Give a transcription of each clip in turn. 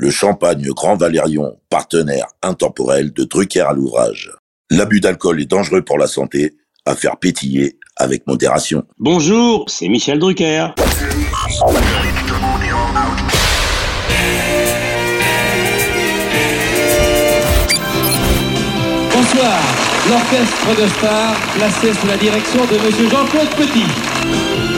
le champagne Grand Valérion, partenaire intemporel de Drucker à l'ouvrage. L'abus d'alcool est dangereux pour la santé, à faire pétiller avec modération. Bonjour, c'est Michel Drucker. Bonsoir, l'orchestre de stars placé sous la direction de Monsieur Jean-Claude Petit.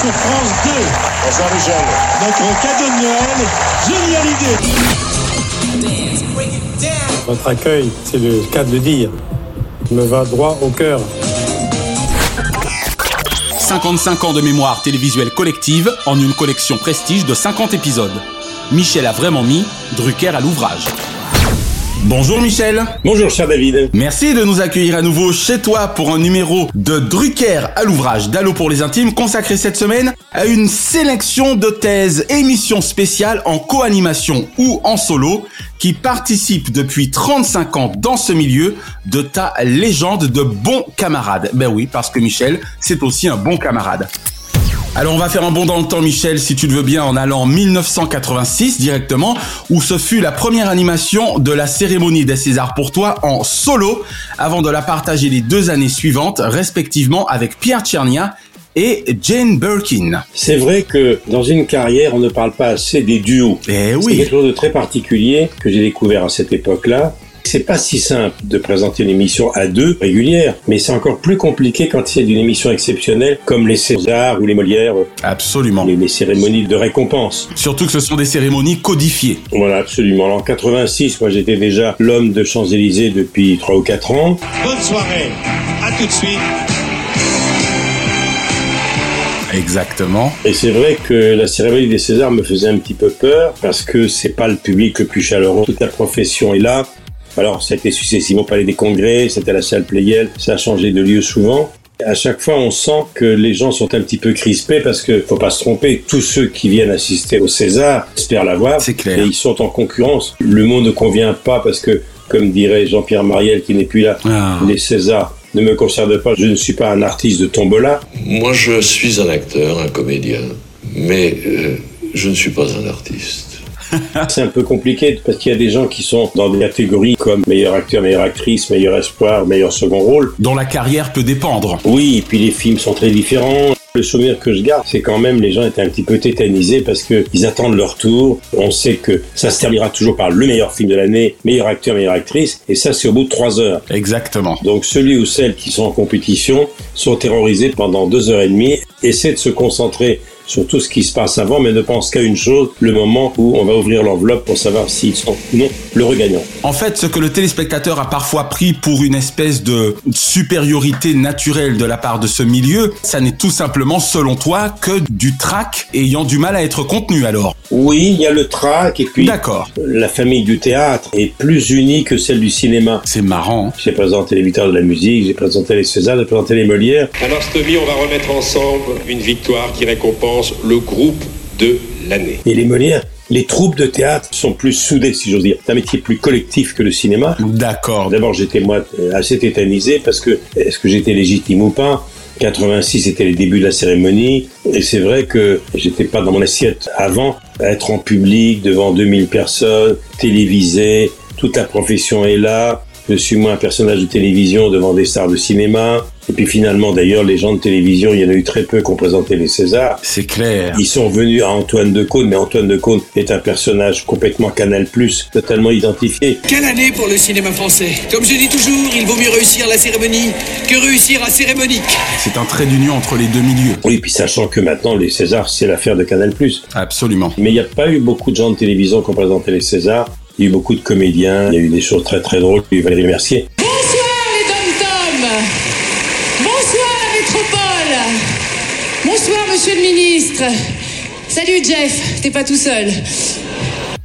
Sur France 2. Bonsoir Michel. Notre cadeau de Noël, génial idée. Votre accueil, c'est le cas de le dire, me va droit au cœur. 55 ans de mémoire télévisuelle collective en une collection prestige de 50 épisodes. Michel a vraiment mis Drucker à l'ouvrage. Bonjour Michel. Bonjour cher David. Merci de nous accueillir à nouveau chez toi pour un numéro de Drucker à l'ouvrage d'Allo pour les intimes consacré cette semaine à une sélection de thèses, émissions spéciales en co-animation ou en solo qui participent depuis 35 ans dans ce milieu de ta légende de bons camarades. Ben oui, parce que Michel, c'est aussi un bon camarade. Alors on va faire un bond dans le temps Michel si tu le veux bien en allant en 1986 directement où ce fut la première animation de la cérémonie des Césars pour toi en solo avant de la partager les deux années suivantes respectivement avec Pierre Tchernia et Jane Birkin. C'est vrai que dans une carrière, on ne parle pas assez des duos. Eh oui. C'est quelque chose de très particulier que j'ai découvert à cette époque-là. C'est pas si simple de présenter une émission à deux régulière, mais c'est encore plus compliqué quand il y a une émission exceptionnelle comme les Césars ou les Molières. Absolument. Les, les cérémonies de récompense. Surtout que ce sont des cérémonies codifiées. Voilà, absolument. Alors, en 86, moi j'étais déjà l'homme de Champs-Élysées depuis 3 ou 4 ans. Bonne soirée. À tout de suite. Exactement. Et c'est vrai que la cérémonie des Césars me faisait un petit peu peur parce que c'est pas le public le plus chaleureux. Toute la profession est là. Alors, ça a été successivement au Palais des Congrès, c'était à la salle Playel, ça a changé de lieu souvent. À chaque fois, on sent que les gens sont un petit peu crispés parce que faut pas se tromper, tous ceux qui viennent assister au César espèrent l'avoir. C'est clair. Et ils sont en concurrence. Le mot ne convient pas parce que, comme dirait Jean-Pierre Mariel qui n'est plus là, Ah. les Césars ne me concernent pas. Je ne suis pas un artiste de tombola. Moi, je suis un acteur, un comédien, mais euh, je ne suis pas un artiste. C'est un peu compliqué parce qu'il y a des gens qui sont dans des catégories comme meilleur acteur, meilleure actrice, meilleur espoir, meilleur second rôle. Dont la carrière peut dépendre. Oui, et puis les films sont très différents. Le souvenir que je garde, c'est quand même les gens étaient un petit peu tétanisés parce que ils attendent leur tour. On sait que ça se terminera toujours par le meilleur film de l'année, meilleur acteur, meilleure actrice, et ça c'est au bout de trois heures. Exactement. Donc celui ou celle qui sont en compétition sont terrorisés pendant deux heures et demie, essaient de se concentrer sur tout ce qui se passe avant, mais ne pensent qu'à une chose, le moment où on va ouvrir l'enveloppe pour savoir s'ils sont ou non le regagnant. En fait, ce que le téléspectateur a parfois pris pour une espèce de supériorité naturelle de la part de ce milieu, ça n'est tout simplement, selon toi, que du trac ayant du mal à être contenu alors. Oui, il y a le trac, et puis D'accord. la famille du théâtre est plus unie que celle du cinéma. C'est marrant. J'ai présenté les victoires de la musique, j'ai présenté les Césars, j'ai présenté les Molières. Alors Stevie, on va remettre ensemble une victoire qui récompense le groupe de l'année. Et les Molières, les troupes de théâtre sont plus soudées, si j'ose dire. C'est un métier plus collectif que le cinéma. D'accord. D'abord, j'étais moi assez tétanisé parce que est-ce que j'étais légitime ou pas? 86, c'était les débuts de la cérémonie. Et c'est vrai que j'étais pas dans mon assiette avant. Être en public devant 2000 personnes, télévisé, toute la profession est là. Je suis moi un personnage de télévision devant des stars de cinéma. Et puis finalement, d'ailleurs, les gens de télévision, il y en a eu très peu qui ont présenté les Césars. C'est clair. Ils sont venus à Antoine de Caunes, mais Antoine de Caunes est un personnage complètement Canal+, totalement identifié. Quelle année pour le cinéma français? Comme je dis toujours, il vaut mieux réussir la cérémonie que réussir à cérémonique. C'est un trait d'union entre les deux milieux. Oui, puis sachant que maintenant, les Césars, c'est l'affaire de Canal+. Absolument. Mais il n'y a pas eu beaucoup de gens de télévision qui ont présenté les Césars. Il y a eu beaucoup de comédiens, il y a eu des choses très très drôles. Il y a eu Valérie Mercier. Monsieur le ministre Salut Jeff, t'es pas tout seul.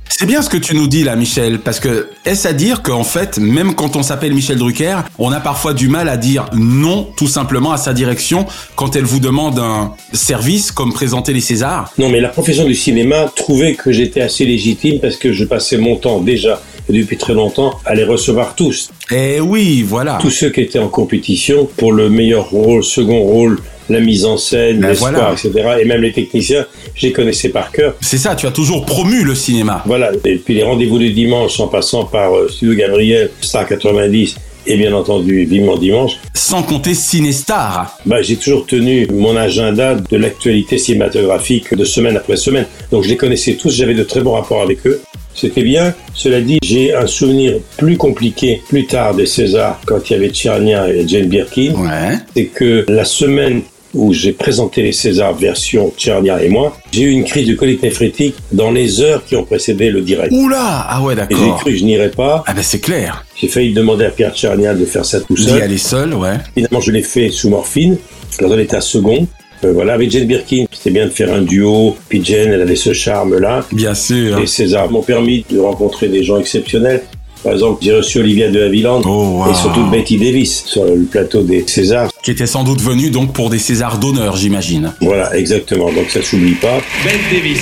C'est bien ce que tu nous dis là, Michel, parce que est-ce à dire qu'en fait, même quand on s'appelle Michel Drucker, on a parfois du mal à dire non tout simplement à sa direction quand elle vous demande un service comme présenter les Césars? Non, mais la profession du cinéma trouvait que j'étais assez légitime parce que je passais mon temps déjà et depuis très longtemps à les recevoir tous. Eh oui, voilà. Tous ceux qui étaient en compétition pour le meilleur rôle, second rôle, la mise en scène, Ben l'espoir, voilà. etc. Et même les techniciens, je les connaissais par cœur. C'est ça, tu as toujours promu le cinéma. Voilà. Et puis les rendez-vous du dimanche, en passant par euh, Studio Gabriel, Star 90 et bien entendu Vivement Dimanche. Sans compter Cinestar. Bah, j'ai toujours tenu mon agenda de l'actualité cinématographique de semaine après semaine. Donc je les connaissais tous, j'avais de très bons rapports avec eux. C'était bien. Cela dit, j'ai un souvenir plus compliqué plus tard des Césars, quand il y avait Tchernia et Jane Birkin. Ouais. C'est que la semaine où j'ai présenté les Césars version Tchernia et moi, j'ai eu une crise de colique néphrétique dans les heures qui ont précédé le direct. Oula Ah ouais, Et j'ai d'accord. cru que je n'irais pas. Ah ben c'est clair. J'ai failli demander à Pierre Tchernia de faire ça tout D'y seul. aller seul, ouais. Finalement, je l'ai fait sous morphine, dans un état second. Euh, voilà, avec Jane Birkin, c'était bien de faire un duo. Puis Jane, elle avait ce charme-là. Bien sûr. Les Césars m'ont permis de rencontrer des gens exceptionnels. Par exemple, j'ai reçu Olivia de Havilland Oh, wow. et surtout Betty Davis sur le plateau des Césars. Qui était sans doute venu donc pour des Césars d'honneur, j'imagine. Voilà, exactement. Donc ça s'oublie pas. Bette Davis,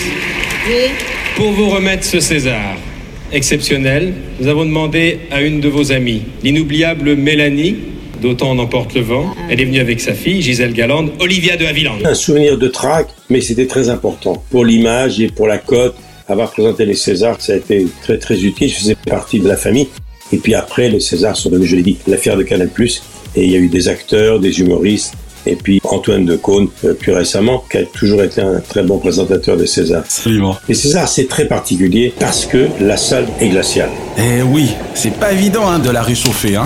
pour vous remettre ce César exceptionnel, nous avons demandé à une de vos amies, l'inoubliable Mélanie, d'autant on emporte le vent. Elle est venue avec sa fille, Gisèle Galande, Olivia de Havilland. Un souvenir de trac, mais c'était très important pour l'image et pour la cote. Avoir présenté les Césars, ça a été très très utile. Je faisais partie de la famille. Et puis après, les Césars sont devenus, je l'ai dit, l'affaire de Canal+. Et il y a eu des acteurs, des humoristes, et puis Antoine de Caunes, euh, plus récemment, qui a toujours été un très bon présentateur des Césars. Absolument. Les Césars, c'est très particulier parce que la salle est glaciale. Eh oui, c'est pas évident hein, de la réchauffer. Hein.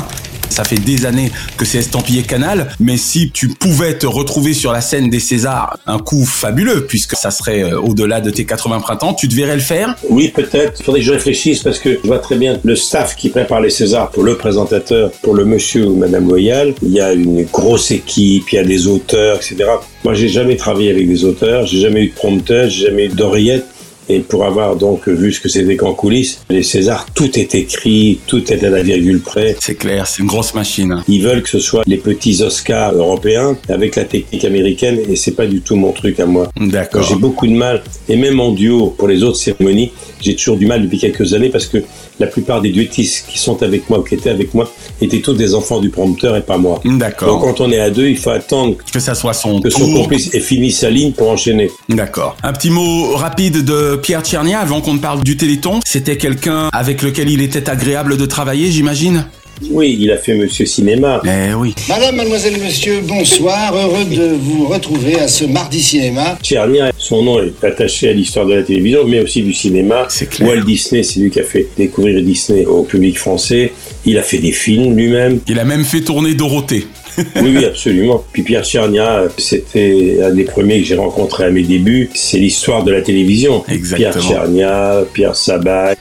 Ça fait des années que c'est estampillé Canal, mais si tu pouvais te retrouver sur la scène des Césars, un coup fabuleux, puisque ça serait euh, au-delà de tes 80 printemps, tu devrais le faire Oui, peut-être. Il faudrait que je réfléchisse parce que je vois très bien le staff qui prépare les Césars pour le présentateur, pour le monsieur ou madame Loyal. Il y a une grosse équipe, il y a des auteurs, etc. Moi, j'ai jamais travaillé avec des auteurs, j'ai jamais eu de prompteur, j'ai jamais eu d'oreillette. Et pour avoir donc vu ce que c'était qu'en coulisses, les Césars, tout est écrit, tout est à la virgule près. C'est clair, c'est une grosse machine. Ils veulent que ce soit les petits Oscars européens avec la technique américaine et c'est pas du tout mon truc à moi. D'accord. J'ai beaucoup de mal, et même en duo pour les autres cérémonies, j'ai toujours du mal depuis quelques années parce que la plupart des duettistes qui sont avec moi ou qui étaient avec moi étaient tous des enfants du prompteur et pas moi. Donc D'accord. quand on est à deux, il faut attendre Que ça soit son que son complice ait fini sa ligne pour enchaîner. D'accord. Un petit mot rapide de Pierre Tchernia avant qu'on ne parle du Téléthon. C'était quelqu'un avec lequel il était agréable de travailler, j'imagine? Oui, il a fait Monsieur Cinéma. Eh oui. Madame, mademoiselle, monsieur, bonsoir. Heureux de vous retrouver à ce mardi cinéma. Tchernia, son nom est attaché à l'histoire de la télévision, mais aussi du cinéma. C'est clair. Walt Disney, c'est lui qui a fait découvrir Disney au public français. Il a fait des films lui-même. Il a même fait tourner Dorothée. Oui, oui, absolument. Puis Pierre Tchernia, c'était un des premiers que j'ai rencontré à mes débuts. C'est l'histoire de la télévision. Exactement. Pierre Tchernia, Pierre Sabac,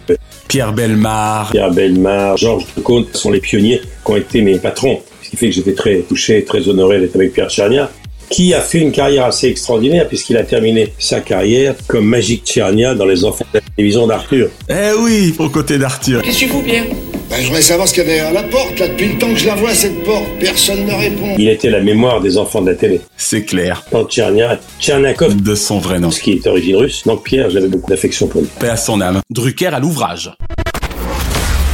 Pierre Belmar. Pierre Belmar, Georges Decaune sont les pionniers qui ont été mes patrons. Ce qui fait que j'étais très touché, très honoré d'être avec Pierre Tchernia qui a fait une carrière assez extraordinaire puisqu'il a terminé sa carrière comme Magic Tchernia dans Les Enfants de la télévision d'Arthur. Eh oui, aux côtés d'Arthur. Qu'est-ce que tu fous, Pierre Ben, je voudrais savoir ce qu'il y a derrière la porte, là. Depuis le temps que je la vois, cette porte, personne ne répond. Il était la mémoire des enfants de la télé. C'est clair. Dans Tchernia, Tchernakov, De son vrai nom. ce qui est d'origine russe. Donc Pierre, j'avais beaucoup d'affection pour lui. Paix à son âme. Drucker à l'ouvrage.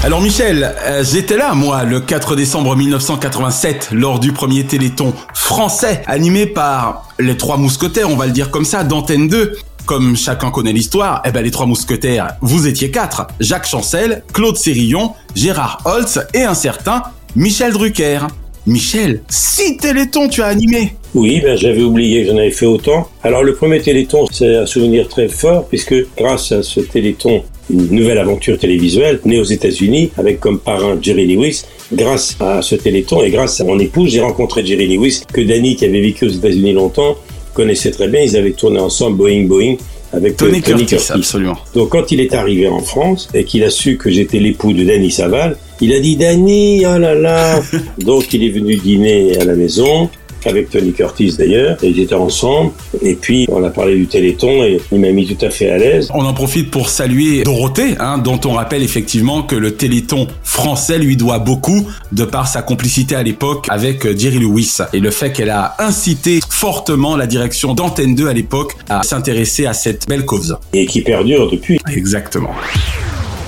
Alors Michel, euh, j'étais là moi le 4 décembre 1987 lors du premier Téléthon français animé par les trois mousquetaires, on va le dire comme ça, d'Antenne 2. Comme chacun connaît l'histoire, eh ben les trois mousquetaires, vous étiez quatre. Jacques Chancel, Claude Sérillon, Gérard Holtz et un certain Michel Drucker. Michel, six Télétons tu as animé Oui, ben, j'avais oublié que j'en avais fait autant. Alors le premier Téléthon, c'est un souvenir très fort puisque grâce à ce Téléthon, une nouvelle aventure télévisuelle née aux États-Unis avec comme parrain Jerry Lewis. Grâce à ce Téléthon et grâce à mon épouse, j'ai rencontré Jerry Lewis que Danny, qui avait vécu aux États-Unis longtemps, connaissait très bien. Ils avaient tourné ensemble Boeing Boeing avec Tony, euh, Curtis, absolument. Donc quand il est arrivé en France et qu'il a su que j'étais l'époux de Danny Saval, il a dit Danny, oh là là. Donc il est venu dîner à la maison avec Tony Curtis d'ailleurs. Ils étaient ensemble. Et puis, on a parlé du Téléthon et il m'a mis tout à fait à l'aise. On en profite pour saluer Dorothée, hein, dont on rappelle effectivement que le Téléthon français lui doit beaucoup de par sa complicité à l'époque avec euh, Jerry Lewis et le fait qu'elle a incité fortement la direction d'Antenne 2 à l'époque à s'intéresser à cette belle cause. Et qui perdure depuis. Exactement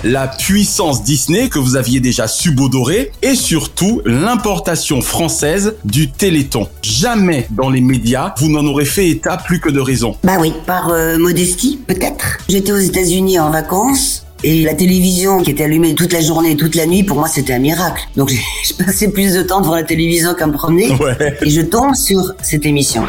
la puissance Disney que vous aviez déjà subodoré et surtout l'importation française du Téléthon. Jamais dans les médias vous n'en aurez fait état plus que de raison. Bah oui, par euh, modestie peut-être. J'étais aux États-Unis en vacances. Et la télévision qui était allumée toute la journée et toute la nuit, pour moi, c'était un miracle. Donc, je passais plus de temps devant la télévision qu'à me promener. Ouais. Et je tombe sur cette émission.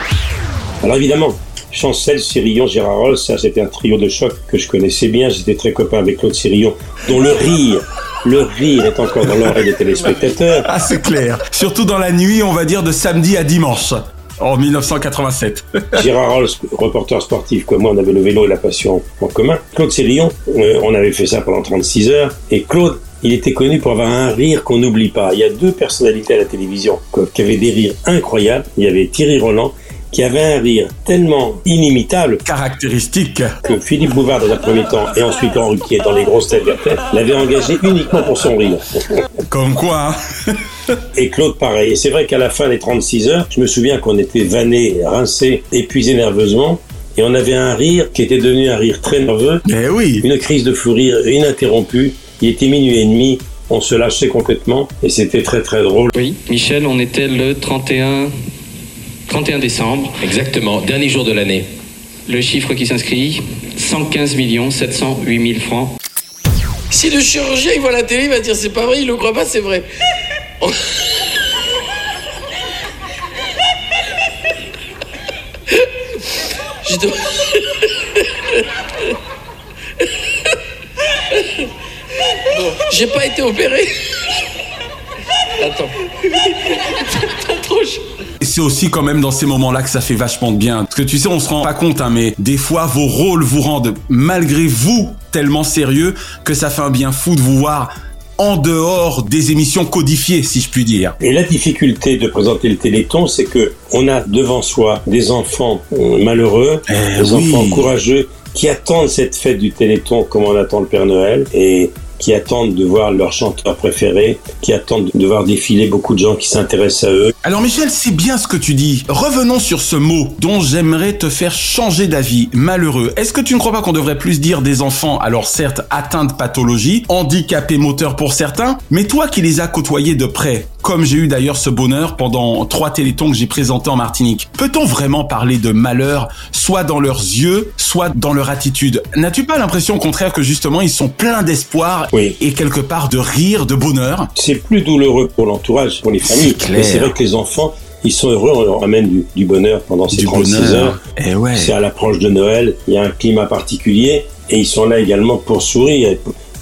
Alors évidemment, Chancel, Sirillon, Gérard Rolls, ça c'était un trio de choc que je connaissais bien. J'étais très copain avec Claude Sirillon, dont le rire, le rire est encore dans l'oreille des téléspectateurs. Ah c'est clair. Surtout dans la nuit, on va dire de samedi à dimanche. En 1987. Gérard Rolls, reporter sportif comme moi, on avait le vélo et la passion en commun. Claude Sirillon, euh, on avait fait ça pendant 36 heures. Et Claude, il était connu pour avoir un rire qu'on n'oublie pas. Il y a deux personnalités à la télévision qui avaient des rires incroyables. Il y avait Thierry Roland qui avait un rire tellement inimitable, caractéristique, que Philippe Bouvard dans un premier temps et ensuite Henri qui est dans les grosses têtes l'avait engagé uniquement pour son rire. Comme quoi hein. Et Claude pareil. Et c'est vrai qu'à la fin des 36 heures, je me souviens qu'on était vanné, rincé, épuisé nerveusement. Et on avait un rire qui était devenu un rire très nerveux. Eh oui. Une crise de fou rire ininterrompue. Il était minuit et demi. On se lâchait complètement et c'était très très drôle. Oui, Michel, on était le 31 31 décembre. Exactement, dernier jour de l'année. Le chiffre qui s'inscrit 115 708 000 francs. Si le chirurgien il voit la télé, il va dire c'est pas vrai, il le croit pas, c'est vrai. Je dois... Bon, j'ai pas été opéré. Attends. C'est aussi quand même dans ces moments-là que ça fait vachement de bien. Parce que tu sais, on se rend pas compte, hein, mais des fois, vos rôles vous rendent, malgré vous, tellement sérieux que ça fait un bien fou de vous voir en dehors des émissions codifiées, si je puis dire. Et la difficulté de présenter le Téléthon, c'est que on a devant soi des enfants euh, malheureux, eh des enfants courageux qui attendent cette fête du Téléthon comme on attend le Père Noël. Et qui attendent de voir leur chanteur préféré, qui attendent de voir défiler beaucoup de gens qui s'intéressent à eux. Alors Michel, c'est bien ce que tu dis. Revenons sur ce mot dont j'aimerais te faire changer d'avis. Malheureux. Est-ce que tu ne crois pas qu'on devrait plus dire des enfants, alors certes atteints de pathologie, handicapés moteurs pour certains, mais toi qui les as côtoyés de près, comme j'ai eu d'ailleurs ce bonheur pendant trois télétons que j'ai présentés en Martinique. Peut-on vraiment parler de malheur, soit dans leurs yeux, soit dans leur attitude? N'as-tu pas l'impression au contraire que justement ils sont pleins d'espoir et quelque part de rire, de bonheur? C'est plus douloureux pour l'entourage, pour les familles. Mais c'est vrai que les enfants, ils sont heureux, on leur amène du, bonheur pendant ces 36 heures. Et eh ouais. C'est à l'approche de Noël, il y a un climat particulier et ils sont là également pour sourire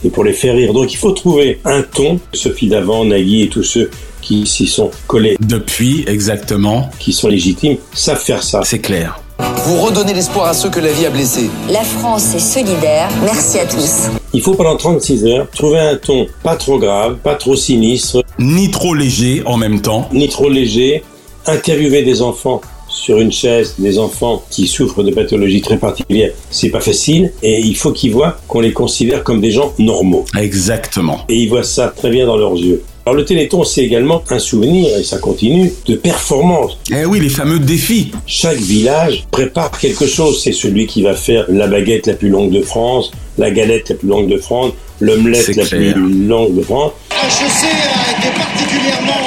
et pour les faire rire. Donc il faut trouver un ton. Sophie Davant, Nagui et tous ceux qui s'y sont collés. Depuis, exactement. Qui sont légitimes, savent faire ça. C'est clair. Vous redonnez l'espoir à ceux que la vie a blessés. La France est solidaire. Merci à tous. Il faut pendant 36 heures trouver un ton pas trop grave, pas trop sinistre. Ni trop léger en même temps. Ni trop léger. Interviewer des enfants sur une chaise des enfants qui souffrent de pathologies très particulières, c'est pas facile et il faut qu'ils voient qu'on les considère comme des gens normaux. Exactement. Et ils voient ça très bien dans leurs yeux. Alors le Téléthon, c'est également un souvenir, et ça continue, de performance. Eh oui, les fameux défis. Chaque village prépare quelque chose. C'est celui qui va faire la baguette la plus longue de France, la galette la plus longue de France, l'omelette la plus longue de France. HEC a été particulièrement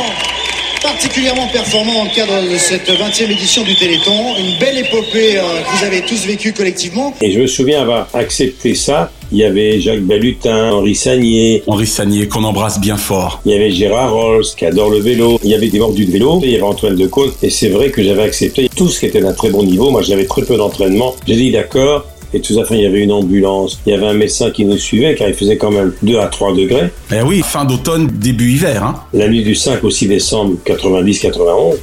particulièrement performant dans le cadre de cette 20e édition du Téléthon. Une belle épopée euh, que vous avez tous vécue collectivement. Et je me souviens avoir accepté ça. Il y avait Jacques Balutin, Henri Sagnier. Henri Sagnier qu'on embrasse bien fort. Il y avait Gérard Rolls qui adore le vélo. Il y avait des mordus de vélo. Il y avait Antoine Decaune. Et c'est vrai que j'avais accepté tout ce qui était d'un très bon niveau. Moi j'avais très peu d'entraînement. J'ai dit d'accord, et tout à fait, il y avait une ambulance, il y avait un médecin qui nous suivait car il faisait quand même 2 à 3 degrés. Eh oui, fin d'automne, début hiver. Hein. La nuit du 5 au 6 décembre 90-91,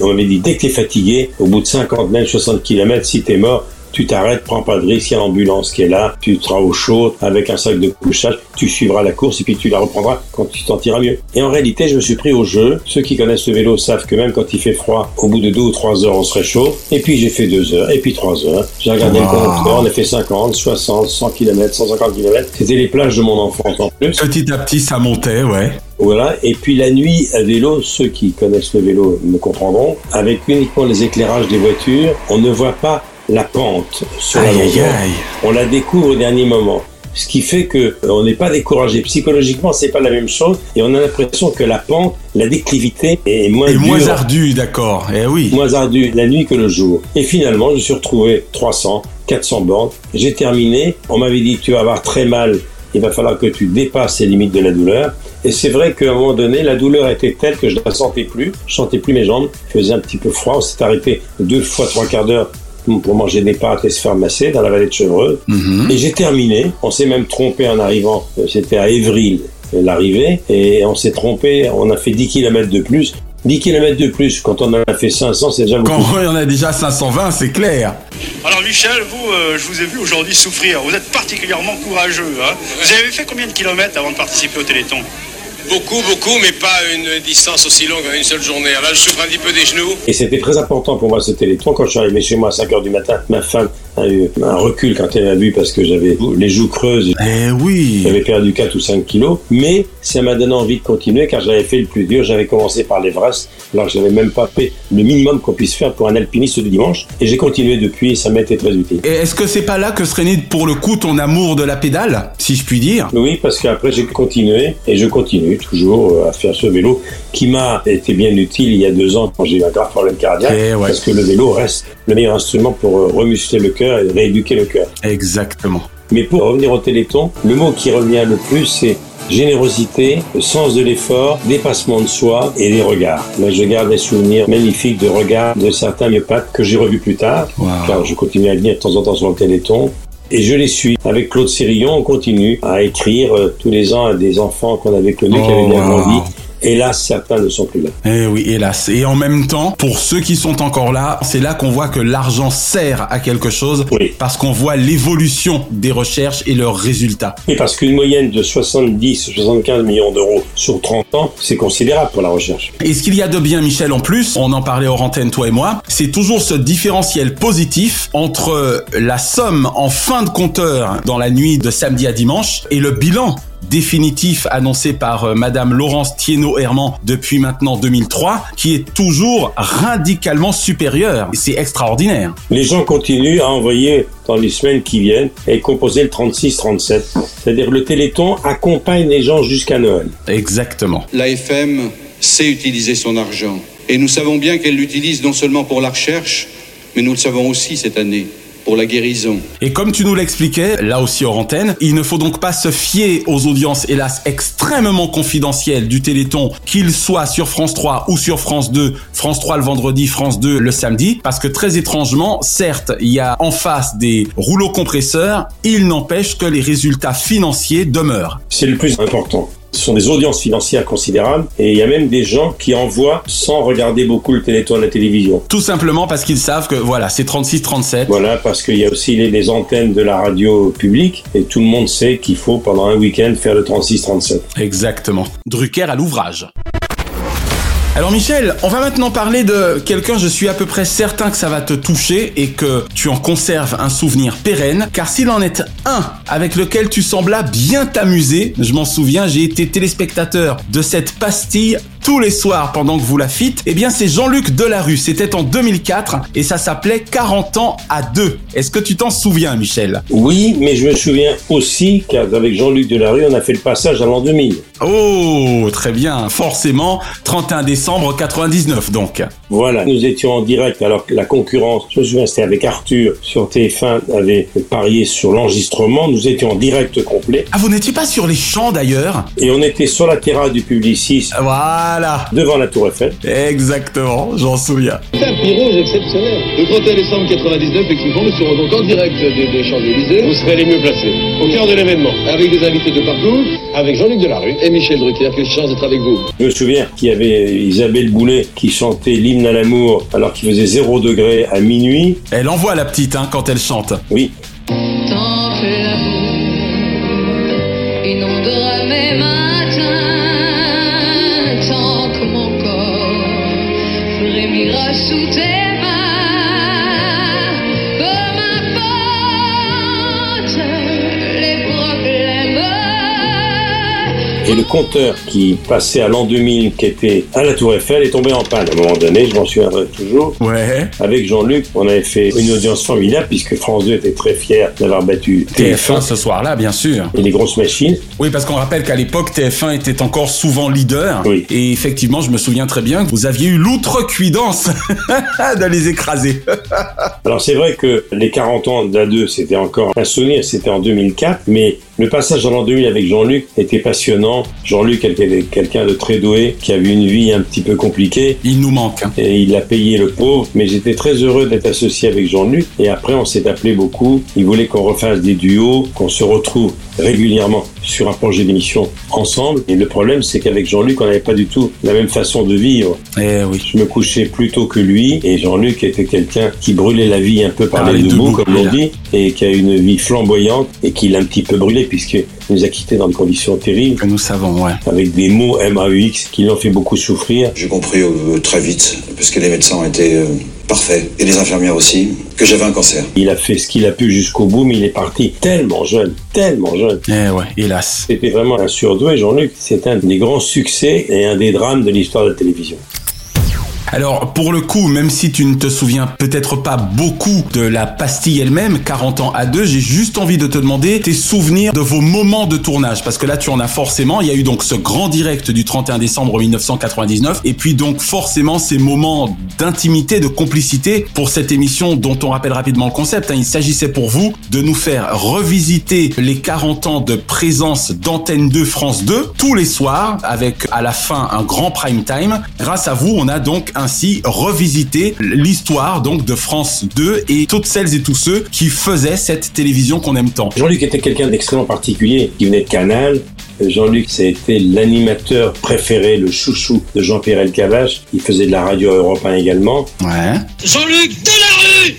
on m'avait dit dès que t'es fatigué, au bout de 50 même 60 km, si t'es mort, tu t'arrêtes, prends pas de risque, il y a l'ambulance qui est là, tu seras au chaud avec un sac de couchage, tu suivras la course et puis tu la reprendras quand tu t'en tireras mieux. Et en réalité, je me suis pris au jeu. Ceux qui connaissent le vélo savent que même quand il fait froid, au bout de deux ou trois heures, on se réchauffe. Et puis j'ai fait deux heures, et puis trois heures. J'ai regardé le compteur, on a fait 50, 60, 100 km, 150 km. C'était les plages de mon enfance en plus. Petit à petit, ça montait, ouais. Voilà. Et puis la nuit à vélo, ceux qui connaissent le vélo me comprendront, avec uniquement les éclairages des voitures, on ne voit pas la pente sur la Aïe. On la découvre au dernier moment. Ce qui fait que euh, on n'est pas découragé. Psychologiquement, c'est pas la même chose. Et on a l'impression que la pente, la déclivité est moins Et moins dure, ardu, d'accord. Eh oui. moins ardue la nuit que le jour. Et finalement, je me suis retrouvé 300, 400 bornes. J'ai terminé. On m'avait dit, tu vas avoir très mal. Il va falloir que tu dépasses les limites de la douleur. Et c'est vrai qu'à un moment donné, la douleur était telle que je ne la sentais plus. Je sentais plus mes jambes. Il faisait un petit peu froid. On s'est arrêté deux fois trois quarts d'heure pour manger des pâtes et se faire masser dans la vallée de Chevreuse. Et j'ai terminé. On s'est même trompé en arrivant. C'était à euh, l'arrivée. Et on s'est trompé. On a fait 10 km de plus. 10 km de plus, quand on en a fait 500, c'est déjà beaucoup. Quand il y en a déjà 520, c'est clair. Alors Michel, vous, euh, je vous ai vu aujourd'hui souffrir. Vous êtes particulièrement courageux. hein. Vous avez fait combien de kilomètres avant de participer au Téléthon? Beaucoup, beaucoup, mais pas une distance aussi longue en une seule journée. Là, je souffre un petit peu des genoux. Et c'était très important pour moi ce téléthon. Quand je suis arrivé chez moi à 5 heures du matin, ma femme a eu un recul quand elle m'a vu parce que j'avais les joues creuses. Eh oui. J'avais perdu 4 ou 5 kilos. Mais ça m'a donné envie de continuer car j'avais fait le plus dur. J'avais commencé par l'Everest alors que je n'avais même pas fait le minimum qu'on puisse faire pour un alpiniste du dimanche. Et j'ai continué depuis et ça m'a été très utile. Et est-ce que c'est pas là que serait né pour le coup ton amour de la pédale, si je puis dire? Oui, parce qu'après j'ai continué et je continue toujours euh, à faire ce vélo qui m'a été bien utile il y a deux ans quand j'ai eu un grave problème cardiaque. Eh ouais. Parce que le vélo reste le meilleur instrument pour euh, remuscler le cœur et rééduquer le cœur. Exactement. Mais pour revenir au Téléthon, le mot qui revient le plus, c'est générosité, le sens de l'effort, dépassement de soi et les regards. Là, je garde des souvenirs magnifiques de regards de certains myopathes que j'ai revus plus tard, car je continue à venir de temps en temps sur le Téléthon. Et je les suis. Avec Claude Sérillon, on continue à écrire euh, tous les ans à des enfants qu'on avait connus, qui avaient bien Oh, wow. Hélas, certains ne sont plus là. Eh oui, hélas. Et en même temps, pour ceux qui sont encore là, c'est là qu'on voit que l'argent sert à quelque chose, parce qu'on voit l'évolution des recherches et leurs résultats. Et parce qu'une moyenne de 70-75 millions d'euros sur 30 ans, c'est considérable pour la recherche. Et ce qu'il y a de bien, Michel, en plus, on en parlait hors antenne, toi et moi, c'est toujours ce différentiel positif entre la somme en fin de compteur dans la nuit de samedi à dimanche et le bilan définitif annoncé par euh, Madame Laurence Thienot-Herman depuis maintenant 2003, qui est toujours radicalement supérieur. Et C'est extraordinaire. Les gens continuent à envoyer dans les semaines qui viennent et composer le 36-37. C'est-à-dire le Téléthon accompagne les gens jusqu'à Noël. Exactement. L'AFM sait utiliser son argent. Et nous savons bien qu'elle l'utilise non seulement pour la recherche, mais nous le savons aussi cette année, pour la guérison. Et comme tu nous l'expliquais, là aussi hors antenne, il ne faut donc pas se fier aux audiences, hélas, extrêmement confidentielles du Téléthon, qu'il soit sur France 3 ou sur France 2, France 3 le vendredi, France 2 le samedi, parce que très étrangement, certes, il y a en face des rouleaux compresseurs, il n'empêche que les résultats financiers demeurent. C'est le plus important. Ce sont des audiences financières considérables et il y a même des gens qui envoient sans regarder beaucoup le Téléthon à la télévision. Tout simplement parce qu'ils savent que voilà, c'est 36-37. Voilà, parce qu'il y a aussi les, les antennes de la radio publique et tout le monde sait qu'il faut pendant un week-end faire le 36-37. Exactement. Drucker à l'ouvrage. Alors Michel, on va maintenant parler de quelqu'un, je suis à peu près certain que ça va te toucher et que tu en conserves un souvenir pérenne, car s'il en est un avec lequel tu semblas bien t'amuser, je m'en souviens, j'ai été téléspectateur de cette pastille tous les soirs pendant que vous la fites, eh bien c'est Jean-Luc Delarue, c'était en 2004 et ça s'appelait 40 ans à deux. Est-ce que tu t'en souviens Michel? Oui, mais je me souviens aussi qu'avec Jean-Luc Delarue, on a fait le passage à l'an 2000. Oh, très bien, forcément, 31 décembre 99 donc. Voilà, nous étions en direct alors que la concurrence, je me souviens, c'était avec Arthur sur TF1, avait parié sur l'enregistrement. Nous étions en direct complet. Ah, vous n'étiez pas sur les champs d'ailleurs? Et on était sur la terrasse du Publicis. Voilà. Voilà. Devant la Tour Eiffel. Exactement, j'en souviens. Tapis rouge exceptionnel. Le 31 décembre 99, effectivement, nous serons donc en direct des, des Champs-Élysées. Vous serez les mieux placés. Au cœur de l'événement. Avec des invités de partout. Avec Jean-Luc Delarue et Michel Drucker. Quelle chance d'être avec vous. Je me souviens qu'il y avait Isabelle Boulet qui chantait l'hymne à l'amour alors qu'il faisait 0 degré à minuit. Elle envoie la petite hein, quand elle chante. Oui. Tant que frémira sous Et le compteur qui passait à l'an 2000, qui était à la Tour Eiffel, est tombé en panne. À un moment donné, je m'en souviendrai toujours. Ouais. Avec Jean-Luc, on avait fait une audience formidable puisque France 2 était très fier d'avoir battu TF1 ce soir-là, bien sûr. et les grosses machines. Oui, parce qu'on rappelle qu'à l'époque, TF1 était encore souvent leader. Oui. Et effectivement, je me souviens très bien que vous aviez eu l'outrecuidance de les écraser. Alors c'est vrai que les 40 ans de la 2, c'était encore un souvenir, c'était en 2004, mais le passage en l'an 2000 avec Jean-Luc était passionnant. Jean-Luc était quelqu'un de très doué, qui avait une vie un petit peu compliquée. Il nous manque. hein. Et il a payé le pauvre, mais j'étais très heureux d'être associé avec Jean-Luc. Et après, on s'est appelé beaucoup. Il voulait qu'on refasse des duos, qu'on se retrouve régulièrement sur un projet d'émission ensemble. Et le problème, c'est qu'avec Jean-Luc, on n'avait pas du tout la même façon de vivre. Eh oui. Je me couchais plus tôt que lui, et Jean-Luc était quelqu'un qui brûlait la vie un peu par, Par les les deux bouts, comme oui, dit, et qui a une vie flamboyante, et qui l'a un petit peu brûlé, puisqu'il nous a quittés dans des conditions terribles, Que nous savons, ouais. avec des mots MAUX qui l'ont fait beaucoup souffrir. J'ai compris euh, très vite, parce que les médecins ont été euh, parfaits, et les infirmières aussi, que j'avais un cancer. Il a fait ce qu'il a pu jusqu'au bout, mais il est parti tellement jeune, tellement jeune. Eh ouais, hélas. C'était vraiment un surdoué, Jean-Luc. C'est un des grands succès et un des drames de l'histoire de la télévision. Alors, pour le coup, même si tu ne te souviens peut-être pas beaucoup de la pastille elle-même, 40 ans à deux, j'ai juste envie de te demander tes souvenirs de vos moments de tournage. Parce que là, tu en as forcément. Il y a eu donc ce grand direct du 31 décembre 1999. Et puis donc, forcément, ces moments d'intimité, de complicité pour cette émission dont on rappelle rapidement le concept. hein. Il s'agissait pour vous de nous faire revisiter les 40 ans de présence d'Antenne 2 France 2 tous les soirs avec à la fin un grand prime time. Grâce à vous, on a donc ainsi revisité l'histoire donc de France 2 et toutes celles et tous ceux qui faisaient cette télévision qu'on aime tant. Jean-Luc était quelqu'un d'extrêmement particulier, qui venait de Canal. Jean-Luc, ça a été l'animateur préféré, le chouchou de Jean-Pierre Elkabbach. Il faisait de la radio Europe 1 également. Ouais. Jean-Luc Delarue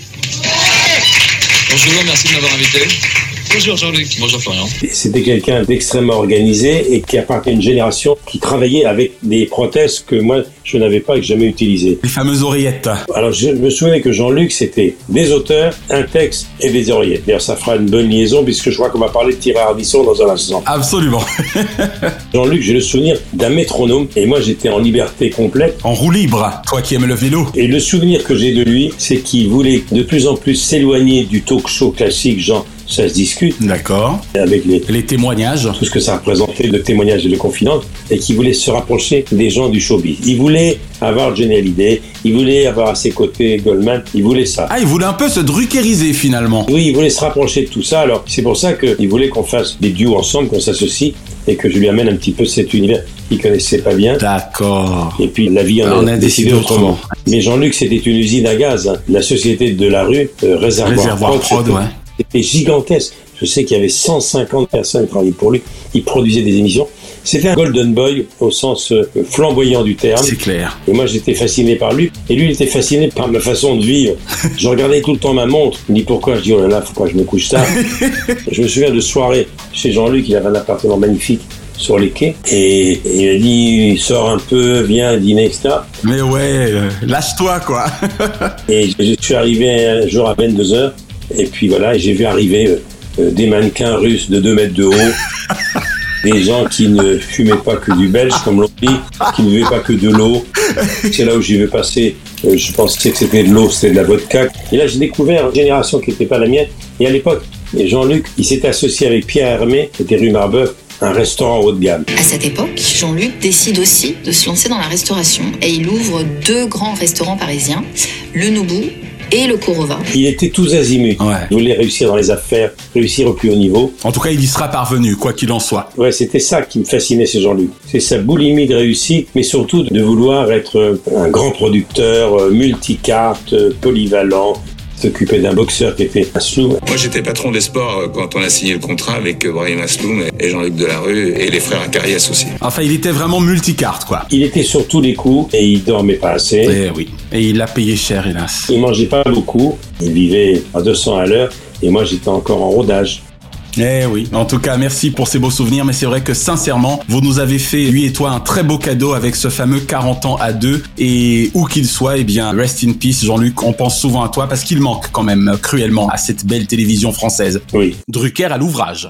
Bonjour, merci de m'avoir invité. Bonjour Jean-Luc. Bonjour Florian. C'était quelqu'un d'extrêmement organisé et qui appartenait à une génération qui travaillait avec des prothèses que moi, je n'avais pas et que jamais utilisées. Les fameuses oreillettes. Alors, je me souviens que Jean-Luc, c'était des auteurs, un texte et des oreillettes. D'ailleurs, ça fera une bonne liaison puisque je crois qu'on va parler de Thierry Ardisson dans un instant. Absolument. Jean-Luc, j'ai le souvenir d'un métronome et moi, j'étais en liberté complète. En roue libre, toi qui aimes le vélo. Et le souvenir que j'ai de lui, c'est qu'il voulait de plus en plus s'éloigner du talk show classique, genre ça se discute. D'accord. Avec les, les témoignages. Tout ce que ça représentait de témoignages et de confidences. Et qu'il voulait se rapprocher des gens du showbiz. Il voulait avoir Johnny Hallyday. Il voulait avoir à ses côtés Goldman. Il voulait ça. Ah, il voulait un peu se druckeriser finalement. Oui, il voulait se rapprocher de tout ça. Alors, c'est pour ça qu'il voulait qu'on fasse des duos ensemble, qu'on s'associe et que je lui amène un petit peu cet univers qu'il connaissait pas bien. D'accord. Et puis la vie en On a, a décidé, décidé autrement. autrement. Mais Jean-Luc, c'était une usine à gaz. hein. La société de la rue, euh, Réservoir, Réservoir Prod, ouais. C'était gigantesque. Je sais qu'il y avait 150 personnes qui travaillaient pour lui. Il produisait des émissions. C'était un golden boy au sens euh, flamboyant du terme. C'est clair. Et moi, j'étais fasciné par lui. Et lui, il était fasciné par ma façon de vivre. je regardais tout le temps ma montre. Il me dit pourquoi? Je dis, oh là là, faut pas que je me couche tard? je me souviens de soirée chez Jean-Luc. Il avait un appartement magnifique sur les quais. Et, et il m'a dit, sors un peu, viens dîner, etc. Mais ouais, euh, lâche-toi quoi. Et je suis arrivé un jour à 22h. Et puis voilà, j'ai vu arriver euh, euh, des mannequins russes de 2 mètres de haut. Des gens qui ne fumaient pas que du belge, comme l'on dit, qui ne buvaient pas que de l'eau. C'est là où j'y vais passer. euh, je pensais que c'était de l'eau, c'était de la vodka. Et là, j'ai découvert une génération qui n'était pas la mienne. Et à l'époque, et Jean-Luc, il s'était associé avec Pierre Hermé, qui était rue Marbeuf, un restaurant haut de gamme. À cette époque, Jean-Luc décide aussi de se lancer dans la restauration et il ouvre deux grands restaurants parisiens, le Noubou et le. Il était tous azimuts. Il voulait réussir dans les affaires, réussir au plus haut niveau. En tout cas, il y sera parvenu, quoi qu'il en soit. Ouais, c'était ça qui me fascinait, c'est Jean-Luc. C'est sa boulimie de réussite, mais surtout de vouloir être un grand producteur, euh, multicarte, euh, polyvalent, s'occuper d'un boxeur qui était Asloum. Moi, j'étais patron des sports euh, quand on a signé le contrat avec euh, Brahim Asloum et Jean-Luc Delarue et les frères Acarias aussi. Enfin, il était vraiment multicarte, quoi. Il était sur tous les coups et il dormait pas assez. Eh oui. Et il l'a payé cher, hélas. Il mangeait pas beaucoup. Il vivait à 200 à l'heure et moi, j'étais encore en rodage. Eh oui, en tout cas, merci pour ces beaux souvenirs, mais c'est vrai que sincèrement, vous nous avez fait, lui et toi, un très beau cadeau avec ce fameux 40 ans à deux, et où qu'il soit, eh bien, rest in peace, Jean-Luc, on pense souvent à toi, parce qu'il manque quand même cruellement à cette belle télévision française. Oui. Drucker à l'ouvrage.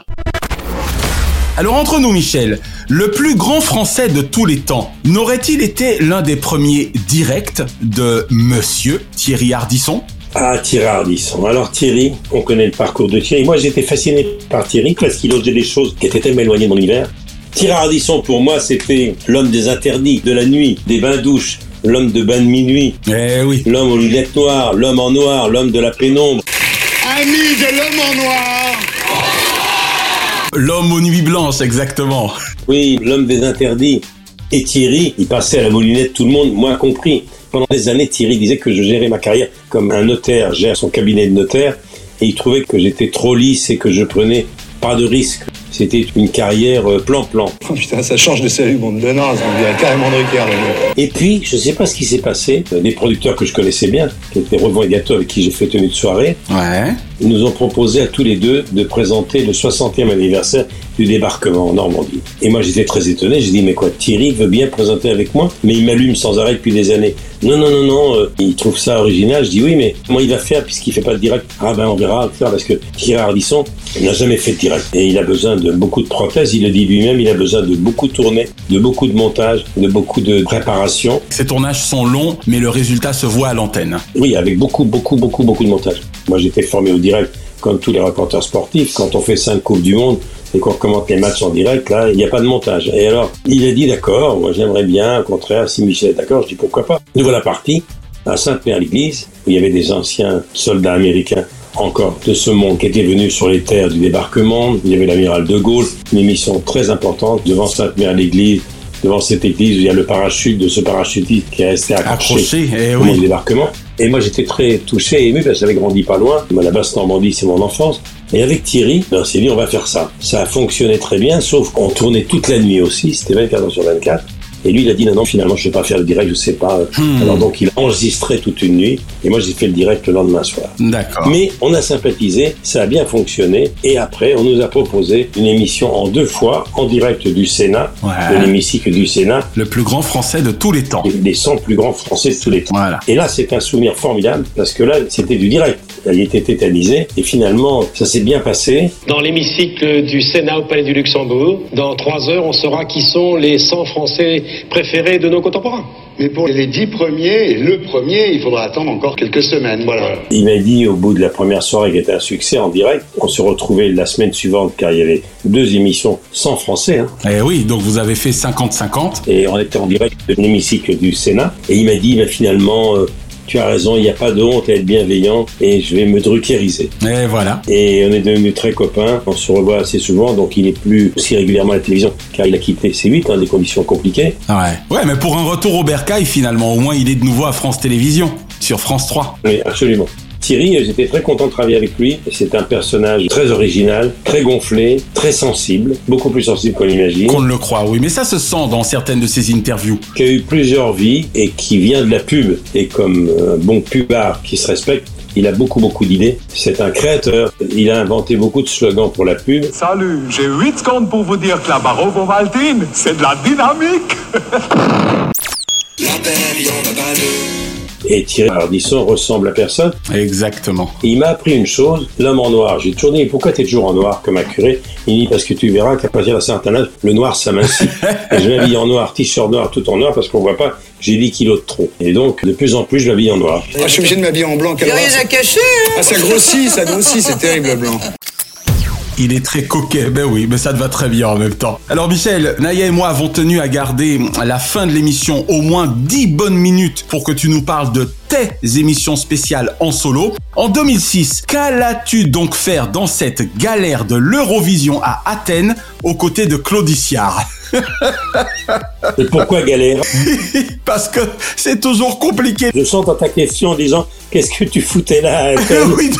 Alors entre nous Michel, le plus grand français de tous les temps, n'aurait-il été l'un des premiers directs de Monsieur Thierry Ardisson? Ah, Thierry Ardisson. Alors Thierry, on connaît le parcours de Thierry. Moi, j'étais fasciné par Thierry parce qu'il osait des choses qui étaient tellement éloignées de mon univers. Thierry Ardisson, pour moi, c'était l'homme des interdits, de la nuit, des bains-douches, l'homme de bain de minuit, eh oui. l'homme aux lunettes noires, l'homme en noir, l'homme de la pénombre. Ami de l'homme en noir L'homme aux nuits blanches, exactement. Oui, l'homme des interdits. Et Thierry, il passait à la moulinette tout le monde, moi compris. Pendant des années, Thierry disait que je gérais ma carrière comme un notaire gère son cabinet de notaire. Et il trouvait que j'étais trop lisse et que je prenais pas de risques. C'était une carrière euh, plan-plan. Oh putain, ça change de salut, bande de nazes, on dirait carrément Drucker. Et puis, je sais pas ce qui s'est passé. Des producteurs que je connaissais bien, qui étaient Gâteau, avec qui j'ai fait tenue de soirée, Ouais. Ils nous ont proposé à tous les deux de présenter le 60e anniversaire du débarquement en Normandie. Et moi, j'étais très étonné. J'ai dit, mais quoi, Thierry veut bien présenter avec moi, mais il m'allume sans arrêt depuis des années. Non, non, non, non, euh, il trouve ça original. Je dis, oui, mais comment il va faire puisqu'il fait pas de direct? Ah ben, on verra, parce que Thierry Ardisson n'a jamais fait de direct. Et il a besoin de beaucoup de prothèses. Il le dit lui-même, il a besoin de beaucoup de tournées, de beaucoup de montage, de beaucoup de préparation. Ces tournages sont longs, mais le résultat se voit à l'antenne. Oui, avec beaucoup, beaucoup, beaucoup, beaucoup de montage. Moi, j'étais formé au direct, comme tous les reporters sportifs. Quand on fait cinq Coupes du Monde et qu'on commente les matchs en direct, là, il n'y a pas de montage. Et alors, il a dit d'accord, moi j'aimerais bien, au contraire, si Michel est d'accord, je dis pourquoi pas. Nous voilà partis à Sainte-Mère-l'Église, où il y avait des anciens soldats américains encore de ce monde qui étaient venus sur les terres du débarquement. Il y avait l'amiral de Gaulle, une émission très importante devant Sainte-Mère-l'Église, devant cette église où il y a le parachute de ce parachutiste qui est resté accroché, Accroché, eh au oui. débarquement. Et moi, j'étais très touché et ému parce que j'avais grandi pas loin. Moi, la Basse-Normandie, c'est mon enfance. Et avec Thierry, ben, on s'est dit, on va faire ça. Ça a fonctionné très bien, sauf qu'on tournait toute la nuit aussi. C'était 24 heures sur 24. Et lui, il a dit, non, non, finalement, je ne vais pas faire le direct, je sais pas. Alors donc, il a enregistré toute une nuit. Et moi, j'ai fait le direct le lendemain soir. D'accord. Mais on a sympathisé, ça a bien fonctionné. Et après, on nous a proposé une émission en deux fois, en direct du Sénat, Ouais. de l'hémicycle du Sénat. Le plus grand français de tous les temps. Les 100 plus grands français de tous les temps. Voilà. Et là, c'est un souvenir formidable, parce que là, c'était du direct. Il était tétanisé, et finalement, ça s'est bien passé. Dans l'hémicycle du Sénat au Palais du Luxembourg, dans trois heures, on saura qui sont les 100 Français préférés de nos contemporains. Mais pour les dix premiers, le premier, il faudra attendre encore quelques semaines, voilà. Il m'a dit au bout de la première soirée qui était un succès en direct, on se retrouvait la semaine suivante car il y avait deux émissions sans français. hein. Eh oui, donc vous avez fait 50-50. Et on était en direct de l'hémicycle du Sénat. Et il m'a dit, bah, finalement, euh, tu as raison, il n'y a pas de honte à être bienveillant et je vais me druckeriser. Et voilà. Et on est devenus très copains, on se revoit assez souvent, donc il est plus aussi régulièrement à la télévision car il a quitté C8 dans des conditions compliquées. Ouais. Ouais, mais pour un retour au bercail, finalement, au moins il est de nouveau à France Télévisions, sur France 3. Oui, absolument. Thierry, euh, j'étais très content de travailler avec lui. C'est un personnage très original, très gonflé, très sensible, beaucoup plus sensible qu'on l'imagine. Qu'on ne le croit, oui, mais ça se sent dans certaines de ses interviews. Qui a eu plusieurs vies et qui vient de la pub. Et comme un bon pubard qui se respecte, il a beaucoup beaucoup d'idées. C'est un créateur. Il a inventé beaucoup de slogans pour la pub. Salut, j'ai 8 secondes pour vous dire que la barre Ovaltine, c'est de la dynamique. Et Thierry Ardisson ressemble à personne. Exactement. Et il m'a appris une chose, l'homme en noir. J'ai toujours dit, pourquoi t'es toujours en noir comme un curé? Il dit, parce que tu verras qu'à partir d'un certain âge, le noir s'amincit. Et je m'habille en noir, t-shirt noir, tout en noir, parce qu'on voit pas, j'ai 10 kilos de trop. Et donc, de plus en plus, je m'habille en noir. Moi, je suis obligé de m'habiller en blanc. Il y a rien ça. à cacher, hein Ah, ça grossit, ça grossit, c'est terrible le blanc. Il est très coquet, ben oui, mais ça te va très bien en même temps. Alors Michel, Naya et moi avons tenu à garder à la fin de l'émission au moins 10 bonnes minutes pour que tu nous parles de tes émissions spéciales en solo. En 2006, qu'allais-tu donc faire dans cette galère de l'Eurovision à Athènes aux côtés de Claudiciard Et pourquoi galère? Parce que c'est toujours compliqué. Je sens dans ta question en disant qu'est-ce que tu foutais là Oui.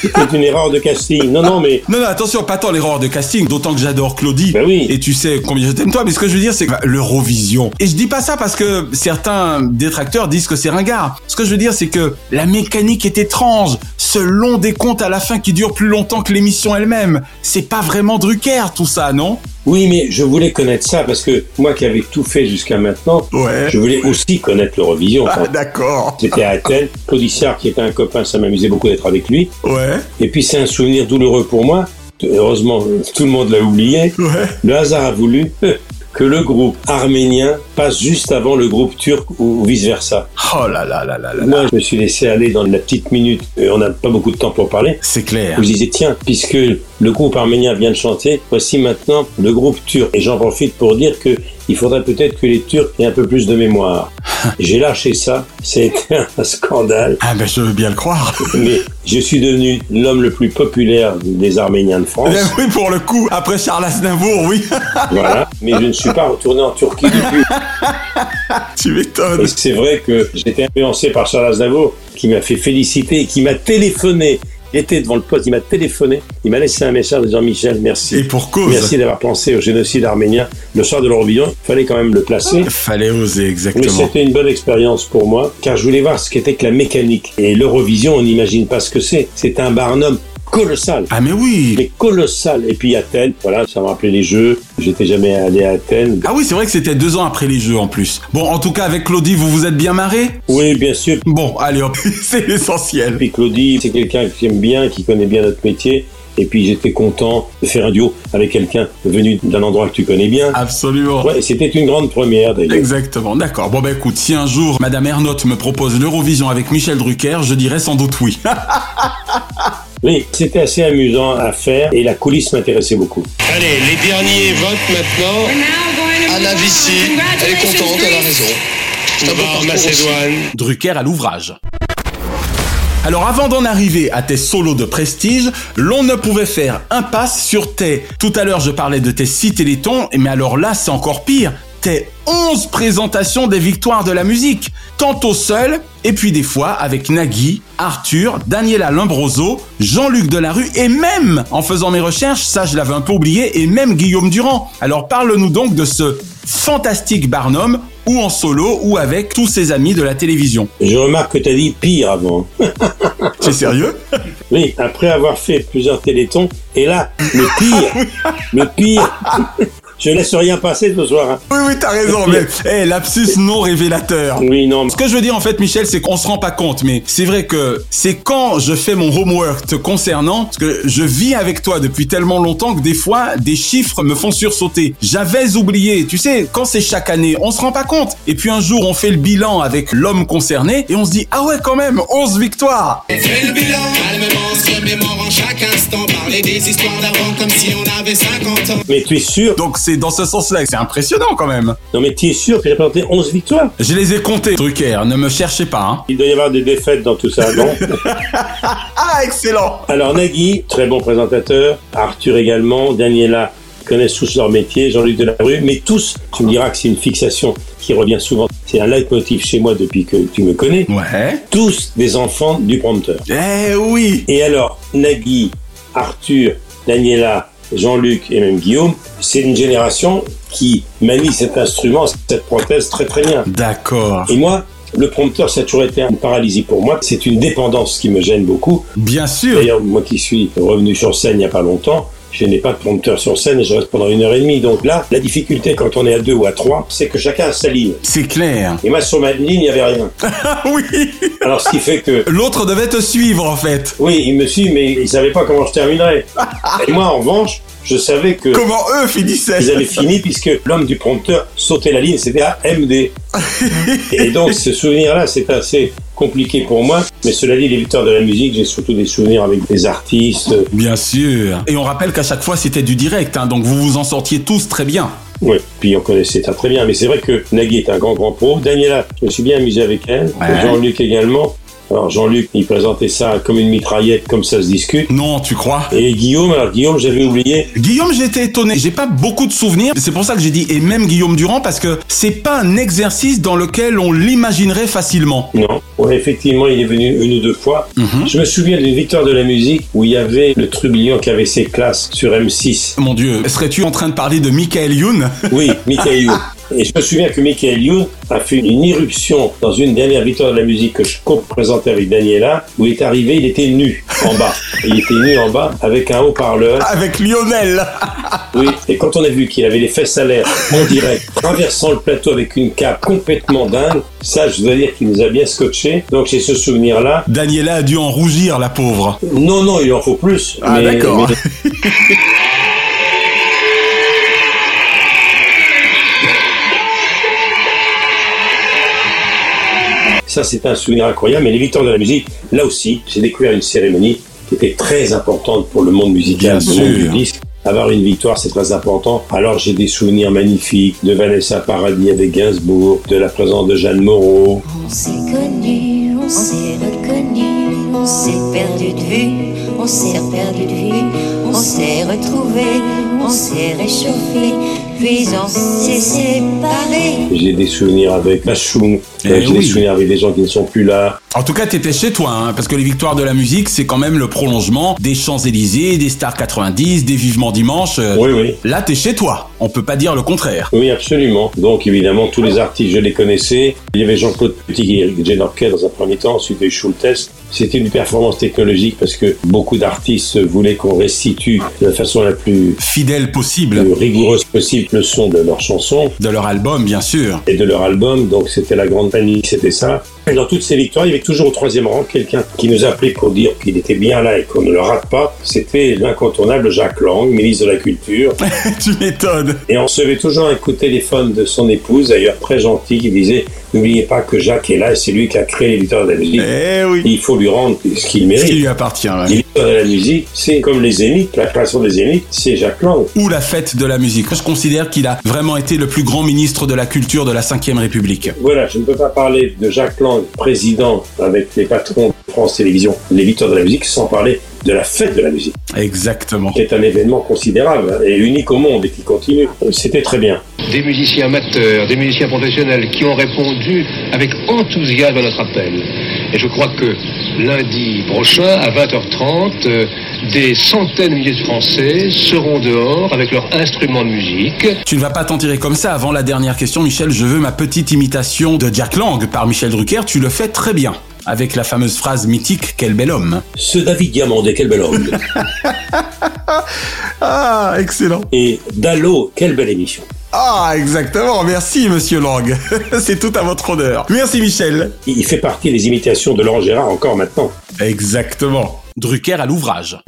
C'était une erreur de casting. Non, non, mais Non, non, attention, pas tant l'erreur de casting, d'autant que j'adore Claudie. Ben oui. Et tu sais combien je t'aime toi, mais ce que je veux dire, c'est que bah, l'Eurovision. Et je dis pas ça parce que certains détracteurs disent que c'est ringard. Ce que je veux dire, c'est que la mécanique est étrange. Ce long décompte à la fin qui dure plus longtemps que l'émission elle-même. C'est pas vraiment Drucker, tout ça, non? Oui, mais je voulais connaître ça parce que moi qui avais tout fait jusqu'à maintenant, Ouais. je voulais aussi connaître l'Eurovision. Ah, d'accord. J'étais à Athènes, Claudiciard qui était un copain, ça m'amusait beaucoup d'être avec lui. Ouais. Et puis c'est un souvenir douloureux pour moi. Heureusement, tout le monde l'a oublié. Ouais. Le hasard a voulu que le groupe arménien passe juste avant le groupe turc ou vice versa. Oh là là là là là. Moi, je me suis laissé aller dans la petite minute. et on n'a pas beaucoup de temps pour parler. C'est clair. Je disais, tiens, puisque le groupe arménien vient de chanter, voici maintenant le groupe turc. Et j'en profite pour dire que il faudrait peut-être que les Turcs aient un peu plus de mémoire. J'ai lâché ça, c'était un scandale. Ah ben je veux bien le croire. Mais je suis devenu l'homme le plus populaire des Arméniens de France. oui, pour le coup, après Charles Aznavour, oui. Voilà. Mais je ne suis pas retourné en Turquie depuis. tu m'étonnes. C'est vrai que j'étais influencé par Charles Aznavour, qui m'a fait féliciter, qui m'a téléphoné. Il était devant le poste, il m'a téléphoné, il m'a laissé un message disant Michel, merci. Et pour cause. Merci d'avoir pensé au génocide arménien le soir de l'Eurovision. Il fallait quand même le placer. Fallait oser, Mais exactement. c'était une bonne expérience pour moi, car je voulais voir ce qu'était que la mécanique. Et l'Eurovision, on n'imagine pas ce que c'est. C'est un barnum colossal. Ah mais oui Mais colossal. Et puis Athènes, voilà, ça me rappelait les Jeux. J'étais jamais allé à Athènes. Ah oui, c'est vrai que c'était deux ans après les jeux en plus. Bon, en tout cas, avec Claudie, vous vous êtes bien marré? Oui, bien sûr. Bon, allez hop, c'est l'essentiel. Puis Claudie, c'est quelqu'un qui aime bien, qui connaît bien notre métier. Et puis j'étais content de faire un duo avec quelqu'un venu d'un endroit que tu connais bien. Absolument. Ouais, c'était une grande première d'ailleurs. Exactement, d'accord. Bon bah écoute, si un jour Madame Ernotte me propose l'Eurovision avec Michel Drucker, je dirais sans doute oui. Oui, c'était assez amusant à faire et la coulisse m'intéressait beaucoup. Allez, les derniers votes maintenant. Anna Vici, elle est contente, elle a raison. Un. Macédoine. Drucker à l'ouvrage. Alors avant d'en arriver à tes solos de prestige, l'on ne pouvait faire impasse sur tes... Tout à l'heure je parlais de tes 6 télétons, mais alors là c'est encore pire. Tes 11 présentations des victoires de la musique. Tantôt seul, et puis des fois avec Nagui, Arthur, Daniela Lombroso, Jean-Luc Delarue, et même, en faisant mes recherches, ça je l'avais un peu oublié, et même Guillaume Durand. Alors parle-nous donc de ce fantastique Barnum, ou en solo, ou avec tous ses amis de la télévision. Je remarque que tu as dit pire avant. C'est sérieux? Oui, après avoir fait plusieurs télétons, et là, le pire, le pire, je laisse rien passer ce soir. hein. Oui, oui, t'as raison, mais eh, lapsus non révélateur. Oui, non. Ce que je veux dire en fait, Michel, c'est qu'on se rend pas compte, mais c'est vrai que c'est quand je fais mon homework te concernant, parce que je vis avec toi depuis tellement longtemps que des fois, des chiffres me font sursauter. J'avais oublié, tu sais, quand c'est chaque année, on se rend pas compte. Et puis un jour, on fait le bilan avec l'homme concerné, et on se dit, ah ouais, quand même, 11 victoires. Fais le bilan, calmement, se remémorant chaque instant, parler des histoires d'avant comme si on avait 50 ans. Mais tu es sûr Donc c'est dans ce sens-là, c'est impressionnant quand même. Non, mais tu es sûr que j'ai présenté 11 victoires? Je les ai comptés, Drucker, ne me cherchez pas, hein. Il doit y avoir des défaites dans tout ça, non? Ah, excellent. Alors Nagui, très bon présentateur, Arthur également, Daniela connaissent tous leur métier, Jean-Luc Delarue, mais tous, tu me diras que c'est une fixation qui revient souvent, c'est un leitmotiv chez moi depuis que tu me connais, Ouais. tous des enfants du prompteur. Eh oui. Et alors, Nagui, Arthur, Daniela, Jean-Luc et même Guillaume, c'est une génération qui manie cet instrument, cette prothèse très très bien. D'accord. Et moi, le prompteur, ça a toujours été une paralysie pour moi. C'est une dépendance qui me gêne beaucoup. Bien sûr. D'ailleurs, moi qui suis revenu sur scène il n'y a pas longtemps, je n'ai pas de prompteur sur scène et je reste pendant une heure et demie. Donc là, la difficulté quand on est à deux ou à trois, c'est que chacun a sa ligne. C'est clair. Et moi, sur ma ligne, il n'y avait rien. oui Alors, ce qui fait que... L'autre devait te suivre en fait. Oui, il me suit, mais il savait pas comment je terminerais. et moi, en revanche, je savais que... Comment eux finissaient Ils avaient fini puisque l'homme du prompteur sautait la ligne, c'était à MD. Et donc, ce souvenir-là, c'est assez compliqué pour moi. Mais cela dit, les victoires de la musique, j'ai surtout des souvenirs avec des artistes. Bien sûr. Et on rappelle qu'à chaque fois, c'était du direct, hein, donc vous vous en sortiez tous très bien. Oui, puis on connaissait ça très bien. Mais c'est vrai que Nagui est un grand, grand pro. Daniela, je me suis bien amusé avec elle. Ouais. Jean-Luc également. Alors Jean-Luc, il présentait ça comme une mitraillette, comme ça se discute. Non, tu crois? Et Guillaume, alors Guillaume, j'avais oublié. Guillaume, j'étais étonné. J'ai pas beaucoup de souvenirs. C'est pour ça que j'ai dit et même Guillaume Durand parce que c'est pas un exercice dans lequel on l'imaginerait facilement. Non, ouais, effectivement, il est venu une ou deux fois. Je me souviens d'une victoire de la musique où il y avait le trublion qui avait ses classes sur M6. Mon Dieu, serais-tu en train de parler de Michael Youn? Oui, Michael Youn. Et je me souviens que Michael Youn a fait une irruption dans une dernière victoire de la musique que je co-présentais avec Daniela, où il est arrivé, il était nu en bas. Il était nu en bas avec un haut-parleur. Avec Lionel Oui, et quand on a vu qu'il avait les fesses à l'air en direct, traversant le plateau avec une cape complètement dingue, ça, je dois dire qu'il nous a bien scotché. Donc j'ai ce souvenir-là. Daniela a dû en rougir, la pauvre. Non, non, il en faut plus. Ah, d'accord. mais- Ça, c'est un souvenir incroyable. Mais les victoires de la musique, là aussi, j'ai découvert une cérémonie qui était très importante pour le monde musical, Bien le monde du disque. Avoir une victoire, c'est très important. Alors, j'ai des souvenirs magnifiques de Vanessa Paradis avec Gainsbourg, de la présence de Jeanne Moreau. On s'est connus, on s'est reconnus, on s'est perdu de vue, on s'est perdu de vue, on s'est retrouvés, on s'est réchauffé, puis on s'est séparés. J'ai des souvenirs avec Machoum. Eh j'ai oui. des souvenirs avec des gens qui ne sont plus là. En tout cas, t'étais chez toi, hein, parce que les victoires de la musique, c'est quand même le prolongement des Champs-Élysées, des Stars 90, des Vivement Dimanche. euh, Oui, oui. Là, t'es chez toi. On peut pas dire le contraire. Oui, absolument. Donc, évidemment, tous les artistes, je les connaissais. Il y avait Jean-Claude Petit et Eric Jenorquet dans un premier temps, ensuite il y a eu Schultes. C'était une performance technologique parce que beaucoup d'artistes voulaient qu'on restitue de la façon la plus Fidèle possible. plus rigoureuse possible le son de leurs chansons De leur album, bien sûr. et de leur album. Donc, c'était la grande panique, c'était ça. Et dans toutes ces victoires, il y avait toujours au troisième rang quelqu'un qui nous appelait pour dire qu'il était bien là et qu'on ne le rate pas. C'était l'incontournable Jacques Lang, ministre de la Culture. tu m'étonnes. Et on recevait toujours un coup de téléphone de son épouse, d'ailleurs très gentil, qui disait N'oubliez pas que Jacques est là et c'est lui qui a créé les victoires de la musique. Eh oui. Il faut lui rendre ce qu'il Ce mérite. qui lui appartient. ouais. Les victoires de la musique, c'est comme les Zéniths, la création des Zéniths, c'est Jacques Lang. Ou la fête de la musique. Je considère qu'il a vraiment été le plus grand ministre de la culture de la Ve République. Voilà, je ne peux pas parler de Jacques Lang, président avec les patrons de France Télévisions, les victoires de la musique, sans parler de la fête de la musique, Exactement. qui est un événement considérable et unique au monde et qui continue. C'était très bien. Des musiciens amateurs, des musiciens professionnels qui ont répondu avec enthousiasme à notre appel. Et je crois que lundi prochain, à 20h30, euh, des centaines de milliers de Français seront dehors avec leurs instruments de musique. Tu ne vas pas t'en tirer comme ça. Avant la dernière question, Michel, je veux ma petite imitation de Jack Lang par Michel Drucker. Tu le fais très bien. Avec la fameuse phrase mythique Quel bel homme. Ce David Diamandé, quel bel homme. Ah, excellent. et Dallo, quelle belle émission. Ah, exactement. Merci, monsieur Lang. C'est tout à votre honneur. Merci, Michel. Il fait partie des imitations de Laurent Gérard encore maintenant. Exactement. Drucker à l'ouvrage.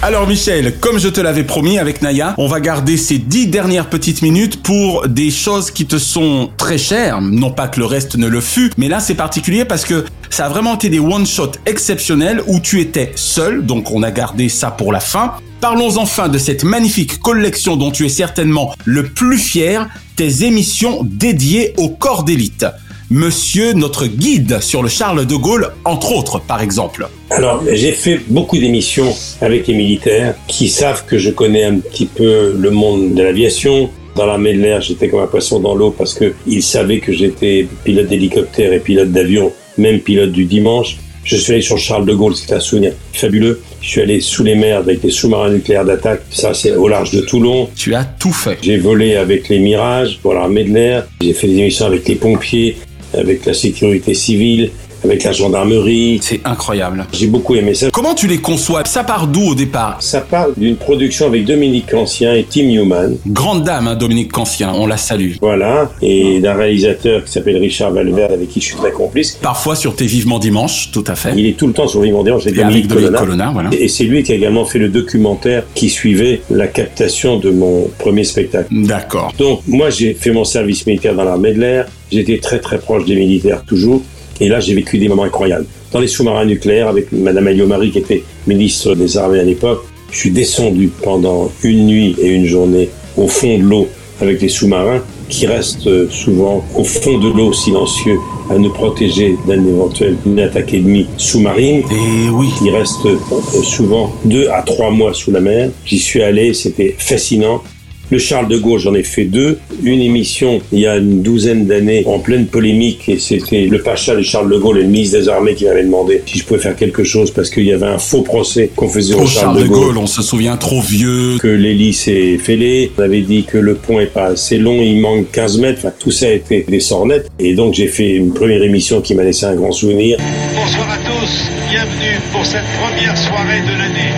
Alors Michel, comme je te l'avais promis avec Naya, on va garder ces dix dernières petites minutes pour des choses qui te sont très chères. Non pas que le reste ne le fût, mais là c'est particulier parce que ça a vraiment été des one-shots exceptionnels où tu étais seul, donc on a gardé ça pour la fin. Parlons enfin de cette magnifique collection dont tu es certainement le plus fier, tes émissions dédiées au corps d'élite. Monsieur notre guide sur le Charles de Gaulle, entre autres, par exemple. Alors, j'ai fait beaucoup d'émissions avec les militaires qui savent que je connais un petit peu le monde de l'aviation. Dans l'armée de l'air, j'étais comme un poisson dans l'eau parce que ils savaient que j'étais pilote d'hélicoptère et pilote d'avion, même pilote du dimanche. Je suis allé sur le Charles de Gaulle, c'est un souvenir fabuleux. Je suis allé sous les mers avec des sous-marins nucléaires d'attaque, ça c'est au large de Toulon. Tu as tout fait. J'ai volé avec les Mirages pour l'armée de l'air. J'ai fait des émissions avec les pompiers, avec la sécurité civile, avec la gendarmerie. C'est incroyable. J'ai beaucoup aimé ça. Comment tu les conçois? Ça part d'où au départ? Ça parle d'une production avec Dominique Ancien et Tim Newman. Grande dame, hein, Dominique Cancien, on la salue. Voilà. Et d'un réalisateur qui s'appelle Richard Valverde avec qui je suis très complice. Parfois sur tes Vivement Dimanche, tout à fait. Il est tout le temps sur Vivement Dimanche avec Et avec Dominique Dominique Colonna. Colonna, voilà. Et c'est lui qui a également fait le documentaire qui suivait la captation de mon premier spectacle. D'accord. Donc, moi, j'ai fait mon service militaire dans l'armée de l'air. J'étais très très proche des militaires toujours. Et là, j'ai vécu des moments incroyables. Dans les sous-marins nucléaires, avec Madame Alliot-Marie, qui était ministre des Armées à l'époque, je suis descendu pendant une nuit et une journée au fond de l'eau avec les sous-marins qui restent souvent au fond de l'eau silencieux à nous protéger d'un éventuel une attaque ennemie sous-marine. Et oui. Qui restent euh, souvent deux à trois mois sous la mer. J'y suis allé, c'était fascinant. Le Charles de Gaulle, j'en ai fait deux. Une émission il y a une douzaine d'années en pleine polémique et c'était le Pacha de Charles de Gaulle et le ministre des Armées qui m'avaient demandé si je pouvais faire quelque chose parce qu'il y avait un faux procès qu'on faisait au Oh, Charles, de Gaulle. on se souvient trop vieux. Que l'hélice est fêlée. On avait dit que le pont est pas assez long, il manque 15 mètres. Enfin, tout ça a été des sornettes. Et donc, j'ai fait une première émission qui m'a laissé un grand souvenir. Bonsoir à tous, bienvenue pour cette première soirée de l'année.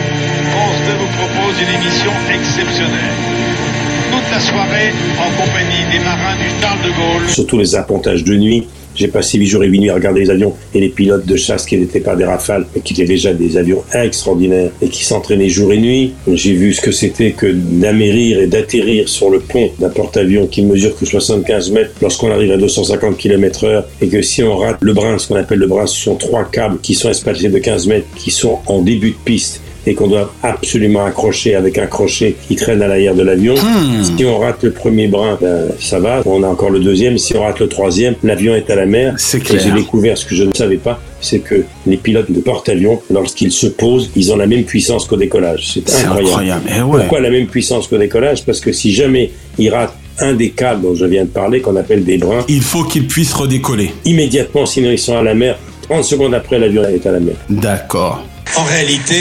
France 2 vous propose une émission exceptionnelle. La soirée en compagnie des marins du de Gaulle. surtout les appontages de nuit. J'ai passé 8 jours et 8 nuits à regarder les avions et les pilotes de chasse qui n'étaient pas des rafales, mais qui étaient déjà des avions extraordinaires et qui s'entraînaient jour et nuit. J'ai vu ce que c'était que d'amérir et d'atterrir sur le pont d'un porte-avions qui mesure que 75 mètres lorsqu'on arrive à 250 km heure et que si on rate le brin, ce qu'on appelle le brin, ce sont trois câbles qui sont espacés de 15 mètres, qui sont en début de piste et qu'on doit absolument accrocher avec un crochet qui traîne à l'arrière de l'avion. Si on rate le premier brin, ben, ça va, on a encore le deuxième. Si on rate le troisième, l'avion est à la mer. C'est Et clair. j'ai découvert ce que je ne savais pas, c'est que les pilotes de porte-avions, lorsqu'ils se posent, ils ont la même puissance qu'au décollage. C'est incroyable. incroyable. Eh ouais. Pourquoi la même puissance qu'au décollage? Parce que si jamais ils ratent un des câbles dont je viens de parler, qu'on appelle des brins, Il faut qu'il puisse redécoller. immédiatement, sinon ils sont à la mer, 30 secondes après, l'avion est à la mer. D'accord. En réalité,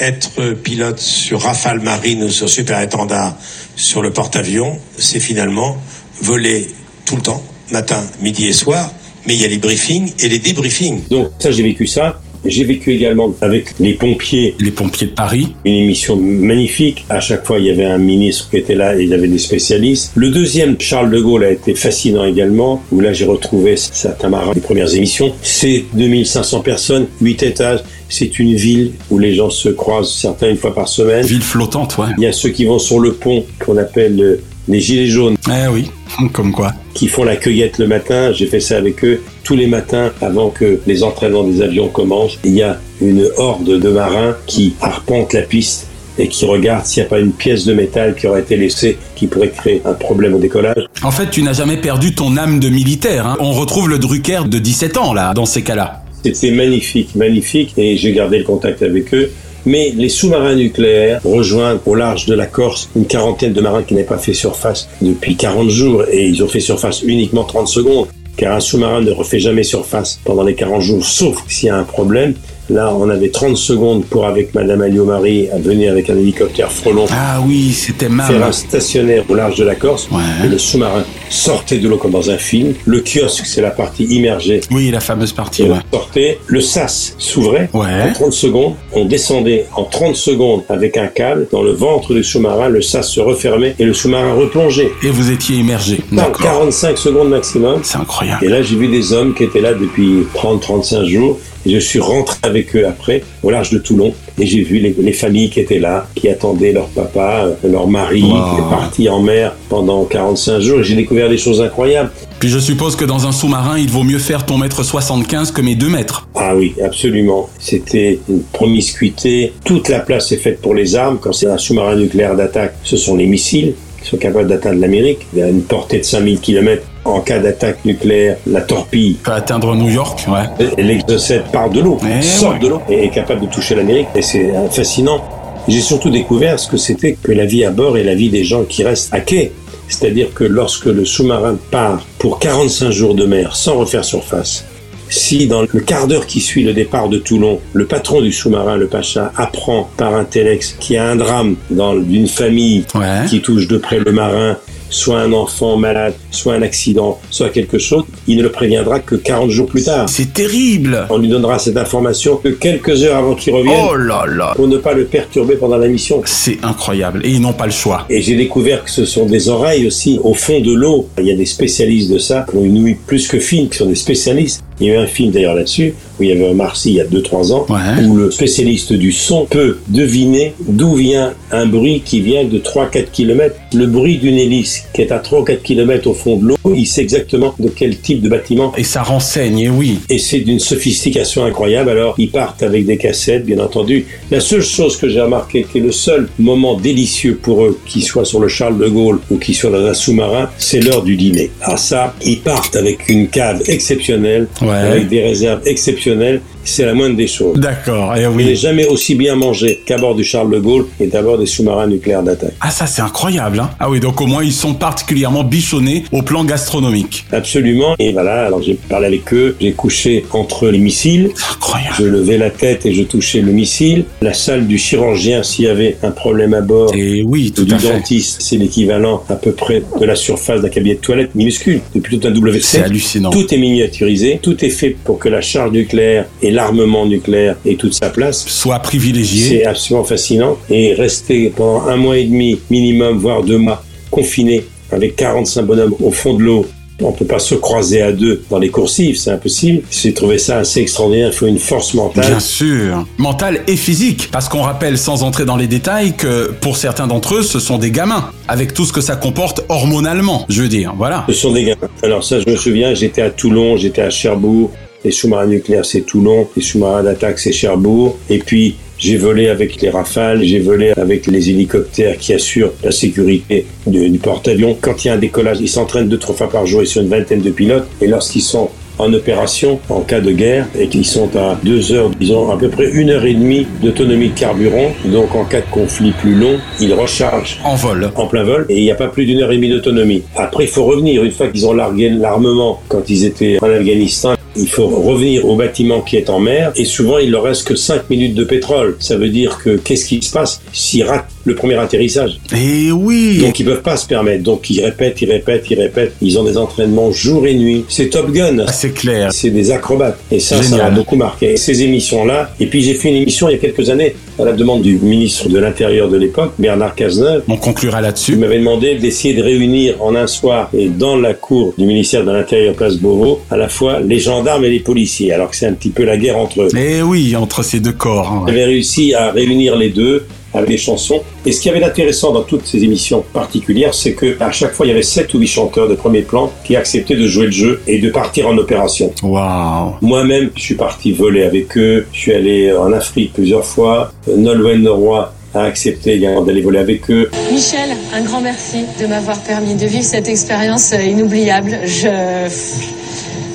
être pilote sur Rafale Marine ou sur Super Étendard sur le porte-avions, c'est finalement voler tout le temps, matin, midi et soir, mais il y a les briefings et les débriefings. Donc ça, j'ai vécu ça. J'ai vécu également avec les pompiers. Les pompiers de Paris. Une émission magnifique. À chaque fois, il y avait un ministre qui était là et il y avait des spécialistes. Le deuxième, Charles de Gaulle, a été fascinant également, où là, j'ai retrouvé certains marins des premières émissions. C'est 2500 personnes, 8 étages. C'est une ville où les gens se croisent certains une fois par semaine. Ville flottante, ouais. Il y a ceux qui vont sur le pont, qu'on appelle euh, les gilets jaunes. Eh oui, comme quoi. Qui font la cueillette le matin. J'ai fait ça avec eux tous les matins avant que les entraînements des avions commencent. Il y a une horde de marins qui arpentent la piste et qui regardent s'il n'y a pas une pièce de métal qui aurait été laissée qui pourrait créer un problème au décollage. En fait, tu n'as jamais perdu ton âme de militaire. hein. On retrouve le Drucker de 17 ans, là, dans ces cas-là. C'était magnifique, magnifique, et j'ai gardé le contact avec eux. Mais les sous-marins nucléaires rejoignent au large de la Corse une quarantaine de marins qui n'avaient pas fait surface depuis 40 jours, et ils ont fait surface uniquement 30 secondes, car un sous-marin ne refait jamais surface pendant les 40 jours, sauf s'il y a un problème. Là, on avait 30 secondes pour, avec Madame Alliot-Marie, à venir avec un hélicoptère frelon Ah oui, c'était faire mal. un stationnaire au large de la Corse. Et le sous-marin sortait de l'eau comme dans un film. Le kiosque, c'est la partie immergée. Oui, la fameuse partie, ouais. sortait. Le sas s'ouvrait Ouais. en 30 secondes. On descendait en 30 secondes avec un câble. Dans le ventre du sous-marin, le sas se refermait et le sous-marin replongeait. Et vous étiez immergé. Dans D'accord. 45 secondes maximum. C'est incroyable. Et là, j'ai vu des hommes qui étaient là depuis 30-35 jours. Et je suis rentré avec eux après, au large de Toulon. Et j'ai vu les, les familles qui étaient là, qui attendaient leur papa, euh, leur mari, Wow. qui est parti en mer pendant 45 jours. Et j'ai découvert des choses incroyables. Puis je suppose que dans un sous-marin, il vaut mieux faire ton mètre 75 que mes 2 mètres. Ah oui, absolument. C'était une promiscuité. Toute la place est faite pour les armes. Quand c'est un sous-marin nucléaire d'attaque, ce sont les missiles qui sont capables d'atteindre l'Amérique. Il y a une portée de 5000 km. En cas d'attaque nucléaire, la torpille Peut atteindre New York, ouais. L'exocète part de l'eau, Eh sort ouais. de l'eau et est capable de toucher l'Amérique. Et c'est euh, fascinant. J'ai surtout découvert ce que c'était que la vie à bord et la vie des gens qui restent à quai. C'est-à-dire que lorsque le sous-marin part pour 45 jours de mer sans refaire surface, si dans le quart d'heure qui suit le départ de Toulon, le patron du sous-marin, le Pacha, apprend par un téléx qu'il y a un drame dans une famille qui touche de près le marin, soit un enfant malade, soit un accident, soit quelque chose, il ne le préviendra que 40 jours plus tard. C'est terrible On lui donnera cette information que quelques heures avant qu'il revienne Oh là là pour ne pas le perturber pendant la mission. C'est incroyable. Et ils n'ont pas le choix. Et j'ai découvert que ce sont des oreilles aussi au fond de l'eau. Il y a des spécialistes de ça qui ont une ouïe plus que fine, qui sont des spécialistes. Il y a eu un film d'ailleurs là-dessus. où il y avait un Marcy il y a 2-3 ans, où le spécialiste du son peut deviner d'où vient un bruit qui vient de 3-4 km. Le bruit d'une hélice qui est à 3 ou 4 km au fond de l'eau, il sait exactement de quel type de bâtiment. Et ça renseigne, et oui. Et c'est d'une sophistication incroyable. Alors, ils partent avec des cassettes, bien entendu. La seule chose que j'ai remarqué, qui est le seul moment délicieux pour eux, qu'ils soient sur le Charles de Gaulle ou qu'ils soient dans un sous-marin, c'est l'heure du dîner. Alors ça, ils partent avec une cave exceptionnelle, avec des réserves exceptionnelles. C'est la moindre des choses. D'accord, et oui. Il n'est jamais aussi bien mangé qu'à bord du Charles de Gaulle et d'abord des sous-marins nucléaires d'attaque. Ah ça c'est incroyable, hein Ah oui, donc au moins ils sont particulièrement bichonnés au plan gastronomique. Absolument. Et voilà, alors j'ai parlé avec eux, j'ai couché entre les missiles. Incroyable. Je levais la tête et je touchais le missile. La salle du chirurgien, s'il y avait un problème à bord, et oui, tout ou du à fait. dentiste, c'est l'équivalent à peu près de la surface d'un cabinet de toilette minuscule, depuis tout un WC. C'est hallucinant. Tout est miniaturisé, tout est fait pour que la charge nucléaire et l'armement nucléaire aient toute sa place. Soit privilégié. C'est absolument fascinant. Et rester pendant un mois et demi minimum, voire deux mois, confiné avec 45 bonhommes au fond de l'eau. On peut pas se croiser à deux dans les coursives, c'est impossible. J'ai trouvé ça assez extraordinaire. Il faut une force mentale. Bien sûr. Mentale et physique. Parce qu'on rappelle, sans entrer dans les détails, que pour certains d'entre eux, ce sont des gamins. Avec tout ce que ça comporte hormonalement, je veux dire. Voilà. Ce sont des gamins. Alors ça, je me souviens, j'étais à Toulon, j'étais à Cherbourg. Les sous-marins nucléaires, c'est Toulon. Les sous-marins d'attaque, c'est Cherbourg. Et puis, j'ai volé avec les Rafales, j'ai volé avec les hélicoptères qui assurent la sécurité du, du porte-avions. Quand il y a un décollage, ils s'entraînent deux, trois fois par jour, ils sont une vingtaine de pilotes. Et lorsqu'ils sont en opération en cas de guerre et qu'ils sont à deux heures, ils ont à peu près une heure et demie d'autonomie de carburant. Donc en cas de conflit plus long, ils rechargent En vol. en plein vol et il n'y a pas plus d'une heure et demie d'autonomie. Après, il faut revenir une fois qu'ils ont largué l'armement quand ils étaient en Afghanistan. Il faut revenir au bâtiment qui est en mer et souvent il leur reste que 5 minutes de pétrole. Ça veut dire que qu'est-ce qui se passe? S'ils ratent le premier atterrissage Et oui. Donc ils peuvent pas se permettre. Donc ils répètent, ils répètent, ils répètent. Ils ont des entraînements jour et nuit. C'est Top Gun. Ah, C'est clair. C'est des acrobates. Et ça, ça m'a beaucoup marqué. Ces émissions-là. Et puis j'ai fait une émission il y a quelques années à la demande du ministre de l'Intérieur de l'époque, Bernard Cazeneuve. On conclura Il là-dessus. m'avait demandé d'essayer de réunir en un soir et dans la cour du ministère de l'Intérieur place Beauvau à la fois les gendarmes et les policiers, alors que c'est un petit peu la guerre entre eux. Et oui, entre ces deux corps. hein, ouais. J'avais réussi à réunir les deux avec des chansons. Et ce qui avait d'intéressant dans toutes ces émissions particulières, c'est que à chaque fois, il y avait sept ou huit chanteurs de premier plan qui acceptaient de jouer le jeu et de partir en opération. Waouh. Moi-même, je suis parti voler avec eux. Je suis allé en Afrique plusieurs fois. Nolwenn Leroy a accepté également d'aller voler avec eux. Michel, un grand merci de m'avoir permis de vivre cette expérience euh, inoubliable. Je.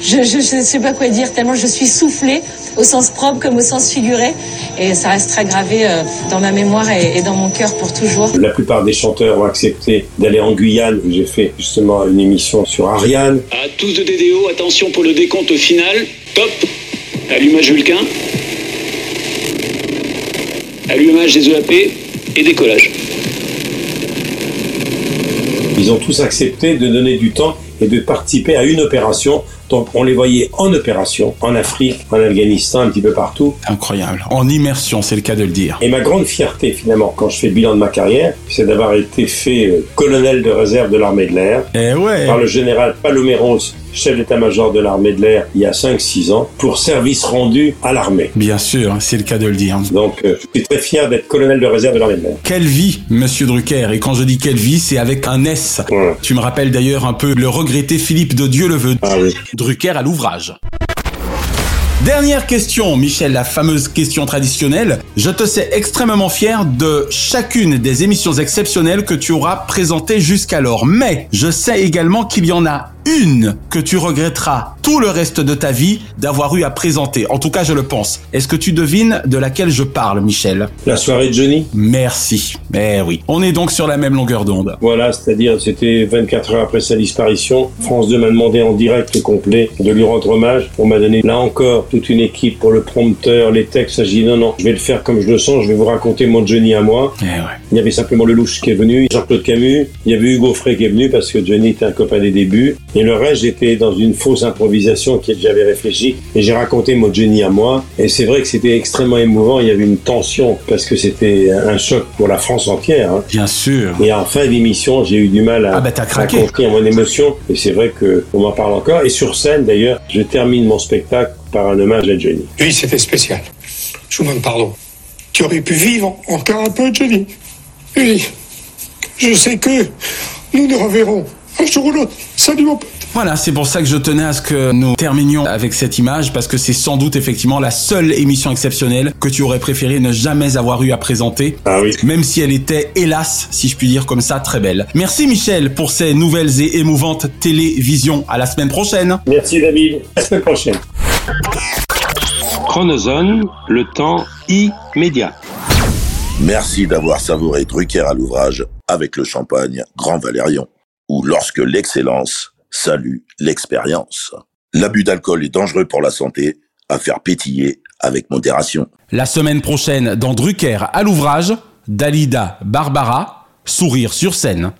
Je, ne sais pas quoi dire, tellement je suis soufflée, au sens propre comme au sens figuré. Et ça restera gravé euh, dans ma mémoire et, et dans mon cœur pour toujours. La plupart des chanteurs ont accepté d'aller en Guyane, où j'ai fait justement une émission sur Ariane. À tous de DDO, attention pour le décompte final. Top Allumage Vulcain. Allumage des EAP et décollage. Ils ont tous accepté de donner du temps et de participer à une opération. Donc on les voyait en opération, en Afrique, en Afghanistan, un petit peu partout. Incroyable. En immersion, c'est le cas de le dire. Et ma grande fierté finalement, quand je fais le bilan de ma carrière, c'est d'avoir été fait euh, colonel de réserve de l'armée de l'air Eh ouais. par le général Paloméros, chef d'état-major de l'armée de l'air, il y a 5-6 ans, pour service rendu à l'armée. Bien sûr, c'est le cas de le dire. Donc euh, je suis très fier d'être colonel de réserve de l'armée de l'air. Quelle vie, monsieur Drucker. Et quand je dis quelle vie, c'est avec un S. Ouais. Tu me rappelles d'ailleurs un peu le regretté Philippe de Dieu le veut. Ah oui. Drucker à l'ouvrage. Dernière question, Michel, la fameuse question traditionnelle. Je te sais extrêmement fier de chacune des émissions exceptionnelles que tu auras présentées jusqu'alors. Mais je sais également qu'il y en a une que tu regretteras tout le reste de ta vie d'avoir eu à présenter. En tout cas, je le pense. Est-ce que tu devines de laquelle je parle, Michel? La soirée de Johnny? Merci. Eh oui. On est donc sur la même longueur d'onde. Voilà, c'est-à-dire c'était 24 heures après sa disparition. France 2 m'a demandé en direct complet de lui rendre hommage. On m'a donné là encore toute une équipe pour le prompteur, les textes. J'ai dit non, non, je vais le faire comme je le sens, je vais vous raconter mon Johnny à moi. Eh ouais. Il y avait simplement Lelouch qui est venu, Jean-Claude Camus, il y avait Hugo Frey qui est venu parce que Johnny était un copain des débuts. Et le reste, j'étais dans une fausse improvisation que j'avais réfléchi et j'ai raconté mon Johnny à moi. Et c'est vrai que c'était extrêmement émouvant. Il y avait une tension parce que c'était un choc pour la France entière. hein. Bien sûr. Et en fin d'émission, j'ai eu du mal à, Ah bah, à contenir mon émotion. Et c'est vrai que on m'en parle encore. Et sur scène, d'ailleurs, je termine mon spectacle par un hommage à Johnny. Oui, c'était spécial. Je vous demande pardon. Tu aurais pu vivre encore un peu, Johnny. Oui. Je sais que nous nous reverrons Salut, mon pote. Voilà, c'est pour ça que je tenais à ce que nous terminions avec cette image, parce que c'est sans doute effectivement la seule émission exceptionnelle que tu aurais préféré ne jamais avoir eu à présenter. Ah oui. Même si elle était, hélas, si je puis dire comme ça, très belle. Merci Michel pour ces nouvelles et émouvantes télévisions. À la semaine prochaine. Merci David. À la semaine prochaine. Chronozone, le temps immédiat. Merci d'avoir savouré Drucker à l'ouvrage avec le champagne Grand Valérion, ou lorsque l'excellence salue l'expérience. L'abus d'alcool est dangereux pour la santé, à faire pétiller avec modération. La semaine prochaine, dans Drucker à l'ouvrage, Dalida Barbara, sourire sur scène.